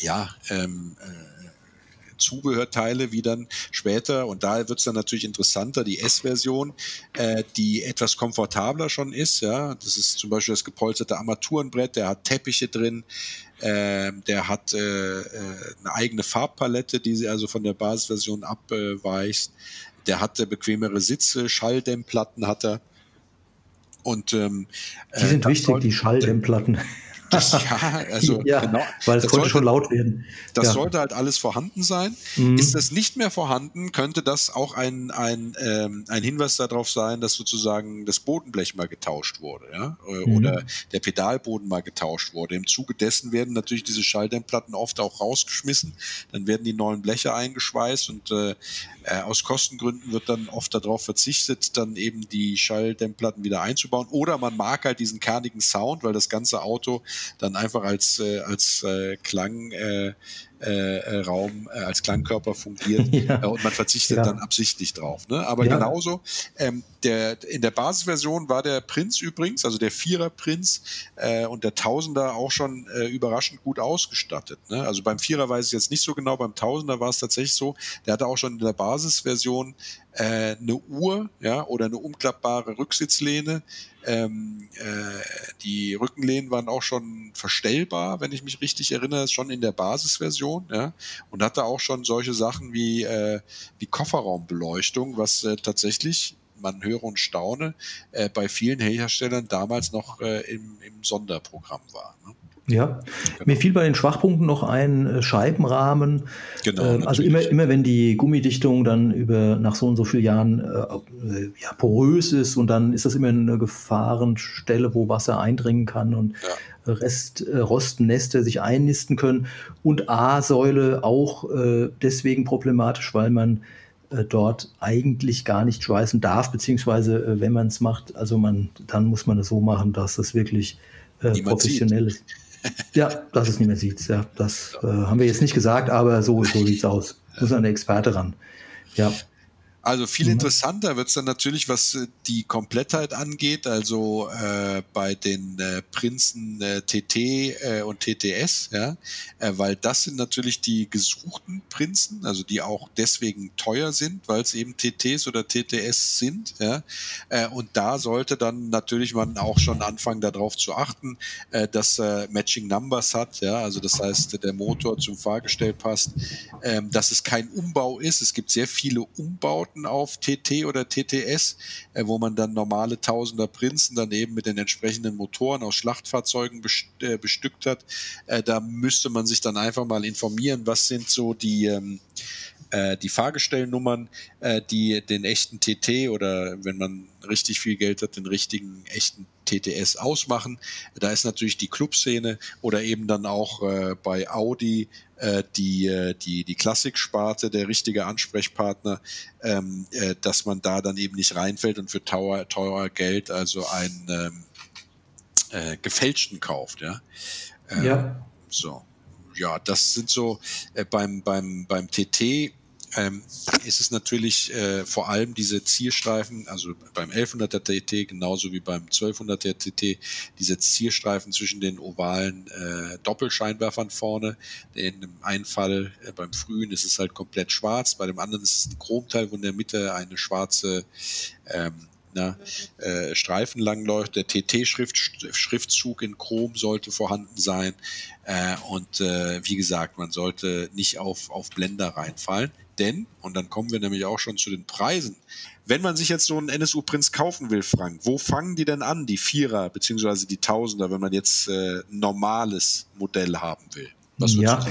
ja, ähm, äh, Zubehörteile wie dann später, und da wird es dann natürlich interessanter, die S-Version, äh, die etwas komfortabler schon ist. Ja, Das ist zum Beispiel das gepolsterte Armaturenbrett, der hat Teppiche drin, äh, der hat äh, äh, eine eigene Farbpalette, die sie also von der Basisversion abweicht. Der hatte bequemere Sitze, Schalldämmplatten hat er. Und, ähm, die sind äh, wichtig, die Schalldämmplatten. (laughs) Das, (laughs) ja, also ja, genau. Weil es konnte sollte, schon laut werden. Das ja. sollte halt alles vorhanden sein. Mhm. Ist das nicht mehr vorhanden, könnte das auch ein, ein, ähm, ein Hinweis darauf sein, dass sozusagen das Bodenblech mal getauscht wurde, ja? Äh, mhm. Oder der Pedalboden mal getauscht wurde. Im Zuge dessen werden natürlich diese Schalldämmplatten oft auch rausgeschmissen. Dann werden die neuen Bleche eingeschweißt und äh, äh, aus Kostengründen wird dann oft darauf verzichtet, dann eben die Schalldämmplatten wieder einzubauen. Oder man mag halt diesen kernigen Sound, weil das ganze Auto dann einfach als, äh, als äh, Klang äh, äh, äh, Raum äh, als Klangkörper fungiert (laughs) ja. äh, und man verzichtet ja. dann absichtlich drauf. Ne? Aber ja. genauso, ähm, der, in der Basisversion war der Prinz übrigens, also der Vierer Prinz äh, und der Tausender auch schon äh, überraschend gut ausgestattet. Ne? Also beim Vierer weiß ich jetzt nicht so genau, beim Tausender war es tatsächlich so, der hatte auch schon in der Basisversion eine Uhr ja, oder eine umklappbare Rücksitzlehne. Ähm, äh, die Rückenlehnen waren auch schon verstellbar, wenn ich mich richtig erinnere, schon in der Basisversion. Ja, und hatte auch schon solche Sachen wie, äh, wie Kofferraumbeleuchtung, was äh, tatsächlich man höre und staune, äh, bei vielen Herstellern damals noch äh, im, im Sonderprogramm war. Ne? Ja, genau. mir fiel bei den Schwachpunkten noch ein äh, Scheibenrahmen. Genau. Äh, also immer, immer wenn die Gummidichtung dann über nach so und so vielen Jahren äh, ja, porös ist und dann ist das immer eine Gefahrenstelle, wo Wasser eindringen kann und ja. Rest, äh, Rostnester sich einnisten können. Und A-Säule auch äh, deswegen problematisch, weil man äh, dort eigentlich gar nicht schweißen darf, beziehungsweise wenn man es macht, also man, dann muss man es so machen, dass es wirklich professionell ist. Ja, dass es nicht mehr sieht. Ja, das äh, haben wir jetzt nicht gesagt, aber so, so sieht es aus. Muss an der Experte ran. Ja. Also viel mhm. interessanter wird es dann natürlich, was äh, die Komplettheit angeht, also äh, bei den äh, Prinzen äh, TT äh, und TTS, ja, äh, weil das sind natürlich die gesuchten Prinzen, also die auch deswegen teuer sind, weil es eben TTs oder TTS sind, ja, äh, und da sollte dann natürlich man auch schon anfangen darauf zu achten, äh, dass er Matching Numbers hat, ja, also das heißt der Motor zum Fahrgestell passt, äh, dass es kein Umbau ist, es gibt sehr viele Umbauten Piloten auf TT oder TTS, äh, wo man dann normale Tausender Prinzen dann eben mit den entsprechenden Motoren aus Schlachtfahrzeugen äh, bestückt hat. Äh, da müsste man sich dann einfach mal informieren, was sind so die, ähm, äh, die Fahrgestellnummern, äh, die den echten TT oder wenn man richtig viel Geld hat, den richtigen echten TTS ausmachen. Da ist natürlich die Clubszene oder eben dann auch äh, bei Audi äh, die, äh, die, die Klassiksparte der richtige Ansprechpartner, ähm, äh, dass man da dann eben nicht reinfällt und für teuer, teurer Geld also einen ähm, äh, gefälschten kauft. Ja. Ähm, ja. So. Ja, das sind so äh, beim, beim, beim TT ähm, ist es natürlich äh, vor allem diese Zierstreifen, also beim 1100er TT genauso wie beim 1200er TT, diese Zierstreifen zwischen den ovalen äh, Doppelscheinwerfern vorne. In dem einen Fall äh, beim frühen ist es halt komplett schwarz, bei dem anderen ist es ein Chromteil, wo in der Mitte eine schwarze ähm, na, äh, Streifen langläuft. Der TT-Schriftzug in Chrom sollte vorhanden sein. Äh, und äh, wie gesagt, man sollte nicht auf, auf Blender reinfallen. Denn, und dann kommen wir nämlich auch schon zu den Preisen, wenn man sich jetzt so einen NSU Prinz kaufen will, Frank, wo fangen die denn an, die Vierer beziehungsweise die Tausender, wenn man jetzt äh, normales Modell haben will? Was ja,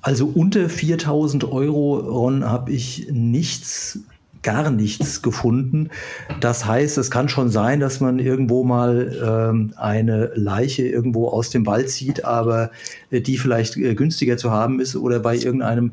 also unter 4000 Euro, Ron, habe ich nichts gar nichts gefunden. Das heißt, es kann schon sein, dass man irgendwo mal ähm, eine Leiche irgendwo aus dem Wald zieht, aber äh, die vielleicht äh, günstiger zu haben ist oder bei irgendeinem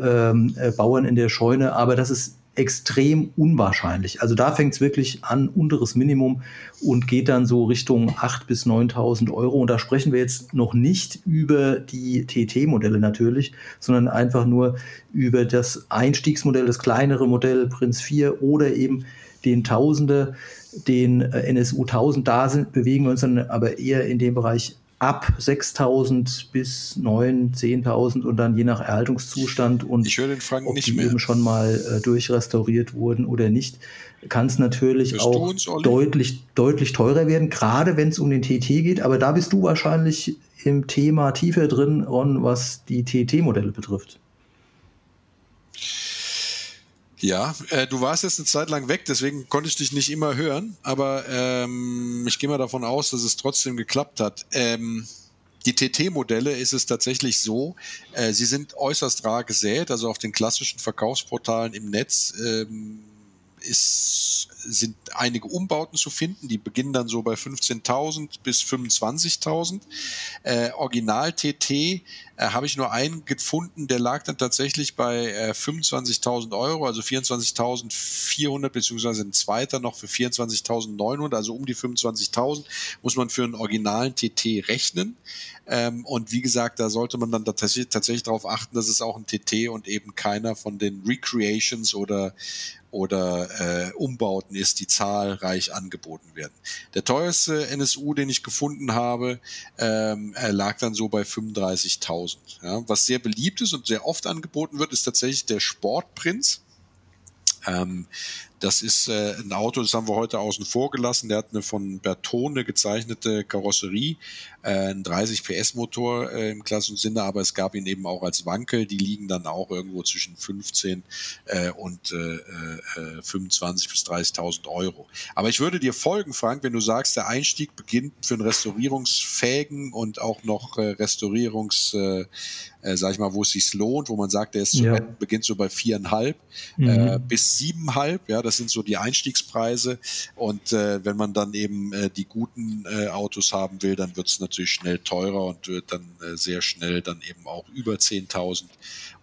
ähm, äh, Bauern in der Scheune. Aber das ist extrem unwahrscheinlich. Also da fängt es wirklich an, unteres Minimum und geht dann so Richtung 8.000 bis 9.000 Euro. Und da sprechen wir jetzt noch nicht über die TT-Modelle natürlich, sondern einfach nur über das Einstiegsmodell, das kleinere Modell Prinz 4 oder eben den Tausender, den äh, NSU 1000. Da sind, bewegen wir uns dann aber eher in dem Bereich ab 6.000 bis 9.000, 10.000 und dann je nach Erhaltungszustand und ich höre den Frank ob nicht die mehr. eben schon mal äh, durchrestauriert wurden oder nicht, kann es natürlich Hörst auch uns, deutlich, deutlich teurer werden, gerade wenn es um den TT geht. Aber da bist du wahrscheinlich im Thema tiefer drin, Ron, was die TT-Modelle betrifft. Ja, äh, du warst jetzt eine Zeit lang weg, deswegen konnte ich dich nicht immer hören, aber ähm, ich gehe mal davon aus, dass es trotzdem geklappt hat. Ähm, die TT-Modelle ist es tatsächlich so, äh, sie sind äußerst rar gesät, also auf den klassischen Verkaufsportalen im Netz. Ähm, ist, sind einige Umbauten zu finden, die beginnen dann so bei 15.000 bis 25.000. Äh, Original TT äh, habe ich nur einen gefunden, der lag dann tatsächlich bei äh, 25.000 Euro, also 24.400 beziehungsweise ein zweiter noch für 24.900, also um die 25.000 muss man für einen originalen TT rechnen. Ähm, und wie gesagt, da sollte man dann tatsächlich, tatsächlich darauf achten, dass es auch ein TT und eben keiner von den Recreations oder oder äh, Umbauten ist, die zahlreich angeboten werden. Der teuerste NSU, den ich gefunden habe, ähm, lag dann so bei 35.000. Ja. Was sehr beliebt ist und sehr oft angeboten wird, ist tatsächlich der Sportprinz. Ähm, das ist äh, ein Auto, das haben wir heute außen vor gelassen. Der hat eine von Bertone gezeichnete Karosserie, äh, ein 30 PS Motor äh, im klassischen Sinne, aber es gab ihn eben auch als Wankel. Die liegen dann auch irgendwo zwischen 15 äh, und äh, äh, 25 bis 30.000 Euro. Aber ich würde dir folgen, Frank, wenn du sagst, der Einstieg beginnt für einen restaurierungsfähigen und auch noch äh, Restaurierungs äh, äh, sag ich mal, wo es sich lohnt, wo man sagt, der ist ja. beginnt so bei viereinhalb mhm. äh, bis siebenhalb. Ja, das sind so die Einstiegspreise. Und äh, wenn man dann eben äh, die guten äh, Autos haben will, dann wird es natürlich schnell teurer und wird dann äh, sehr schnell dann eben auch über 10.000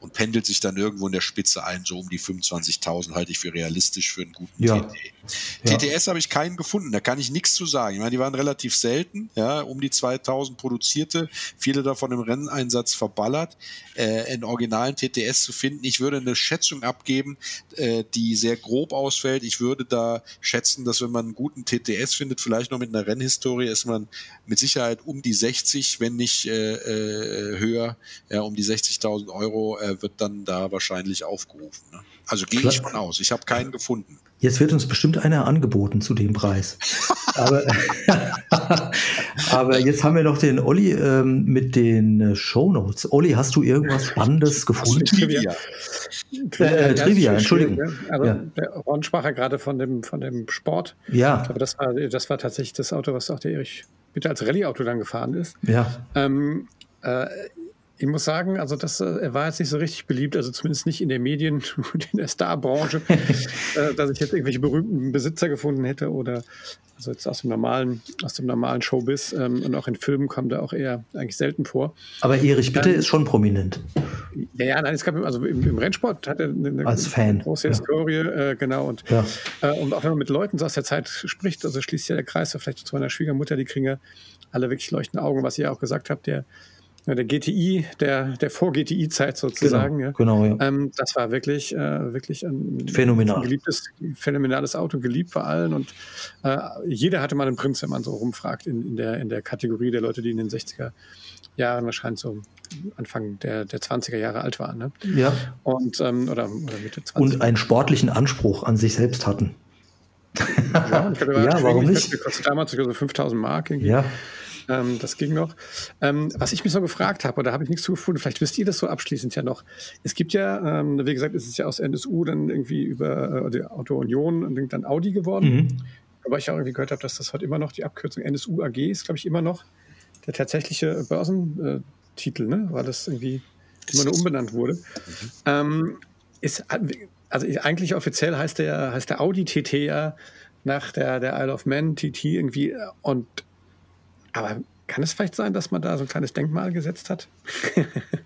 und pendelt sich dann irgendwo in der Spitze ein, so um die 25.000 halte ich für realistisch für einen guten ja. TT. Ja. TTS habe ich keinen gefunden, da kann ich nichts zu sagen. Ich meine, die waren relativ selten, ja, um die 2000 produzierte, viele davon im Renneinsatz verballert. Äh, in originalen TTS zu finden, ich würde eine Schätzung abgeben, äh, die sehr grob ausfällt. Ich würde da schätzen, dass wenn man einen guten TTS findet, vielleicht noch mit einer Rennhistorie, ist man mit Sicherheit um die 60, wenn nicht äh, äh, höher, ja, um die 60.000 Euro äh, wird dann da wahrscheinlich aufgerufen. Ne? Also gehe ich von aus. Ich habe keinen gefunden. Jetzt wird uns bestimmt einer angeboten zu dem Preis. (laughs) aber, aber jetzt haben wir noch den Olli ähm, mit den äh, Shownotes. Olli, hast du irgendwas Spannendes gefunden? Trivia. Trivia, äh, Trivia Entschuldigung. Ne? Aber ja. der Ron sprach ja gerade von dem, von dem Sport. Ja. Aber das war, das war tatsächlich das Auto, was auch der Erich bitte als Rallye-Auto dann gefahren ist. Ja. Ähm, äh, ich muss sagen, also das äh, er war jetzt nicht so richtig beliebt, also zumindest nicht in der Medien und (laughs) in der Starbranche, (laughs) äh, dass ich jetzt irgendwelche berühmten Besitzer gefunden hätte oder also jetzt aus dem normalen, aus dem normalen Showbiz ähm, und auch in Filmen kommt er auch eher eigentlich selten vor. Aber Erich Bitte ähm, ist schon prominent. Ja, ja, nein, es gab also im, im Rennsport hat er eine, eine große ja. Historie, äh, genau. Und, Ja. äh, und auch wenn man mit Leuten so aus der Zeit spricht, also schließt ja der Kreis, vielleicht zu meiner Schwiegermutter, die kriegen ja alle wirklich leuchtende Augen, was ihr ja auch gesagt habt, der, ja, der GTI, der, der Vor-GTI-Zeit sozusagen. Genau, ja. genau ja. Ähm, das war wirklich, äh, wirklich ein Phänomenal. ein geliebtes, phänomenales Auto, geliebt vor allen. Und äh, jeder hatte mal einen Prinz, wenn man so rumfragt, in, in, der, in der Kategorie der Leute, die in den 60er Jahren wahrscheinlich so Anfang der, der 20er Jahre alt waren. Ne? ja. Und, ähm, oder, oder Mitte 20. Und einen sportlichen Anspruch an sich selbst hatten. ja, (laughs) Ja, warum nicht? der kostet damals sogar so 5000 Mark. irgendwie. Ja. Ähm, das ging noch. Ähm, was ich mich so gefragt habe, da habe ich nichts zu gefunden, vielleicht wisst ihr das so abschließend ja noch. Es gibt ja, ähm, wie gesagt, es ist ja aus NSU dann irgendwie über äh, die Auto Union und dann Audi geworden. Mhm. Aber ich auch irgendwie gehört habe, dass das heute immer noch die Abkürzung NSU AG ist, glaube ich, immer noch der tatsächliche Börsentitel, ne? Weil das irgendwie immer nur umbenannt wurde. Ähm, ist, also eigentlich offiziell heißt der, heißt der Audi TT ja nach der, der Isle of Man TT irgendwie. äh, Und aber kann es vielleicht sein, dass man da so ein kleines Denkmal gesetzt hat? (laughs)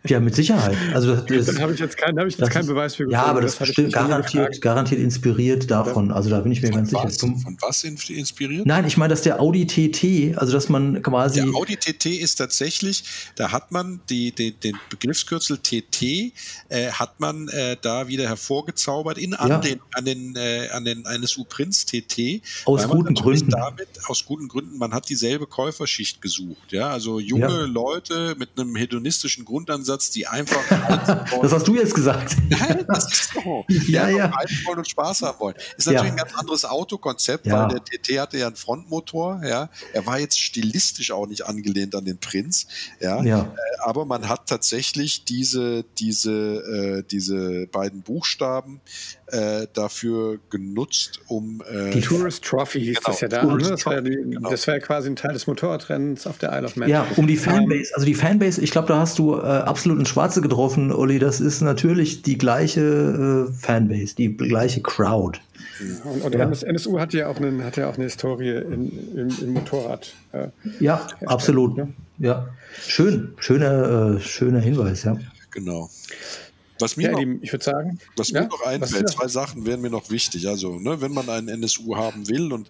Ja, mit Sicherheit. Also (laughs) das, Dann habe ich jetzt, kein, habe ich jetzt das keinen ist- Beweis für Ja, gefunden. aber das, ich bestimmt garantiert, garantiert inspiriert davon. Also da bin ich mir Von ganz sicher. was, von was in- inspiriert? Nein, ich meine, dass der Audi TT, also dass man quasi. Der Audi TT ist tatsächlich, da hat man die, die, den Begriffskürzel TT, äh, hat man äh, da wieder hervorgezaubert in Ja. Anlehnung an den, äh, an den NSU Prinz TT. Aus guten Gründen. Damit, aus guten Gründen, man hat dieselbe Käuferschicht gesucht. Ja? Also junge Ja. Leute mit einem hedonistischen Grundansatz, die einfach (laughs) das hast du jetzt gesagt. (laughs) Nein, das ist so. (laughs) Ja, ja. wollen und Spaß haben wollen. Ist Ja. natürlich ein ganz anderes Autokonzept, Ja. weil der TT hatte ja einen Frontmotor, ja. Er war jetzt stilistisch auch nicht angelehnt an den Prinz, ja. Ja. Äh, Aber man hat tatsächlich diese, diese, äh, diese beiden Buchstaben äh, dafür genutzt, um äh, Die Tourist Trophy hieß Genau, das ja da. Tourist Ne? Das, war ja die, Genau. das war ja quasi ein Teil des Motorradrennens auf der Isle of Man. Ja, um die Fanbase, also die Fanbase, ich glaube, da hast du äh, absolut ins Schwarze getroffen, Olli. Das ist natürlich die gleiche äh, Fanbase, die gleiche Crowd. Und, und Ja. NS NSU hat ja auch, einen, hat ja auch eine Historie in, im, im Motorrad. Äh, Ja, absolut. ja. Ja, schön, schöner, äh, schöner Hinweis, ja. genau. Was mir ja, noch ich würde sagen. Was ja, mir noch einfällt, zwei Sachen wären mir noch wichtig. Also, ne, wenn man einen NSU haben will und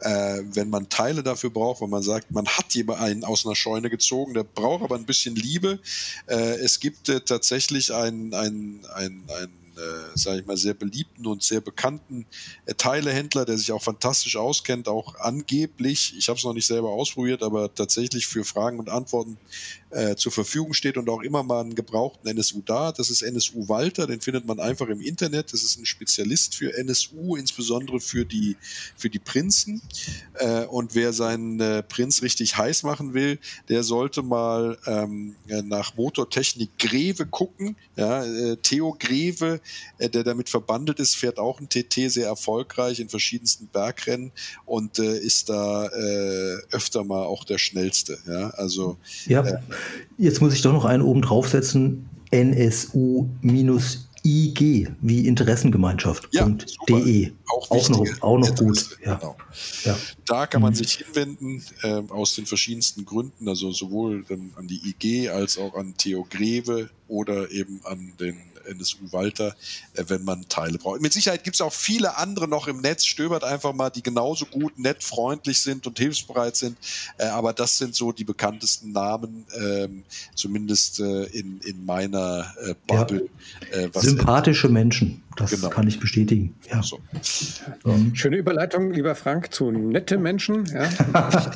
äh, wenn man Teile dafür braucht, wenn man sagt, man hat jemand einen aus einer Scheune gezogen, der braucht aber ein bisschen Liebe. Äh, es gibt äh, tatsächlich einen, einen, einen, einen äh, sage ich mal, sehr beliebten und sehr bekannten äh, Teilehändler, der sich auch fantastisch auskennt, auch angeblich, ich habe es noch nicht selber ausprobiert, aber tatsächlich für Fragen und Antworten äh, zur Verfügung steht und auch immer mal einen gebrauchten NSU da. Das ist NSU Walter, den findet man einfach im Internet. Das ist ein Spezialist für NSU, insbesondere für die, für die Prinzen. Äh, und wer seinen äh, Prinz richtig heiß machen will, der sollte mal ähm, äh, nach Motortechnik Greve gucken. Ja, äh, Theo Greve, der damit verbandelt ist, fährt auch ein TT sehr erfolgreich in verschiedensten Bergrennen und ist da öfter mal auch der schnellste. Ja, also Ja, jetzt muss ich doch noch einen oben draufsetzen. NSU-IG wie Interessengemeinschaft. Ja. DE. auch, Auch noch, auch noch gut. Ja. Genau. Ja. Da kann man Mhm. sich hinwenden, ähm, aus den verschiedensten Gründen, also sowohl an die IG als auch an Theo Greve oder eben an den NSU Walter, äh, wenn man Teile braucht. Mit Sicherheit gibt es auch viele andere noch im Netz, stöbert einfach mal, die genauso gut, nett, freundlich sind und hilfsbereit sind, äh, aber das sind so die bekanntesten Namen, ähm, zumindest äh, in, in meiner Bubble. Was Sympathische Menschen, das Genau. kann ich bestätigen. Ja. so. Ähm, Schöne Überleitung, lieber Frank, zu nette Menschen. Ja. (laughs)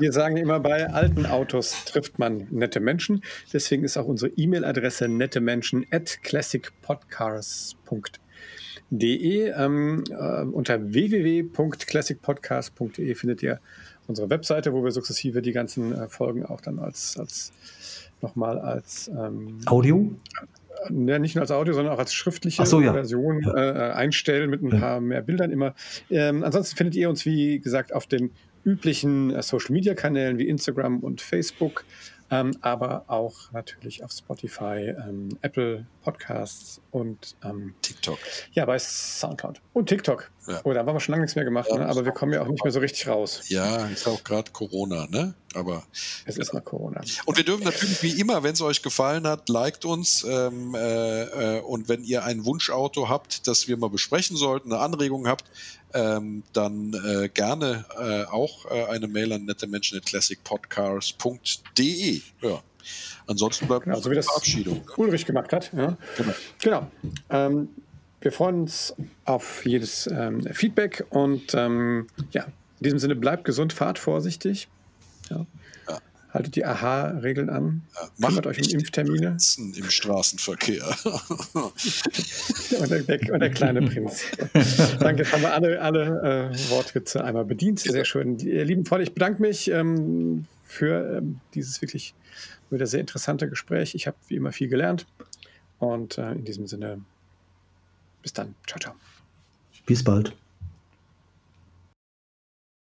Wir sagen immer, bei alten Autos trifft man nette Menschen. Deswegen ist auch unsere E-Mail-Adresse nettemenschen at classicpodcars.de. Ähm, äh, unter www.classicpodcast.de findet ihr unsere Webseite, wo wir sukzessive die ganzen äh, Folgen auch dann als, als nochmal als ähm, Audio? Ja, nicht nur als Audio, sondern auch als schriftliche so, ja. Version äh, einstellen mit ein Ja. paar mehr Bildern immer. Ähm, ansonsten findet ihr uns, wie gesagt, auf den üblichen äh, Social Media Kanälen wie Instagram und Facebook. Ähm, aber auch natürlich auf Spotify, ähm, Apple Podcasts und ähm, TikTok. Ja, bei Soundcloud und TikTok. Ja. Oh, da haben wir schon lange nichts mehr gemacht, ja, ne? aber wir kommen ja auch nicht mehr so richtig raus. Ja, ist auch gerade Corona, ne? Aber es ist mal Corona. Und wir dürfen natürlich wie immer, wenn es euch gefallen hat, liked uns ähm, äh, äh, und wenn ihr ein Wunschauto habt, das wir mal besprechen sollten, eine Anregung habt, ähm, dann äh, gerne äh, auch äh, eine Mail an nette Menschen at classicpodcars.de. Ja. Ansonsten bleibt genau, so wie das Verabschiedung. Ulrich gemacht hat. Ja. Genau. genau. Ähm, wir freuen uns auf jedes ähm, Feedback und ähm, ja, in diesem Sinne bleibt gesund, fahrt vorsichtig. Ja. Ja. Haltet die AHA-Regeln an. Ja, macht euch um Impftermine. Im Straßenverkehr. (laughs) und, der, der, und, der, kleine Prinz. (laughs) Danke, jetzt haben wir alle, alle äh, Wortwitze einmal bedient. Sehr schön. Ihr lieben Freunde, ich bedanke mich ähm, für ähm, dieses wirklich wieder sehr interessante Gespräch. Ich habe wie immer viel gelernt. Und äh, in diesem Sinne, bis dann. Ciao, ciao. Bis bald.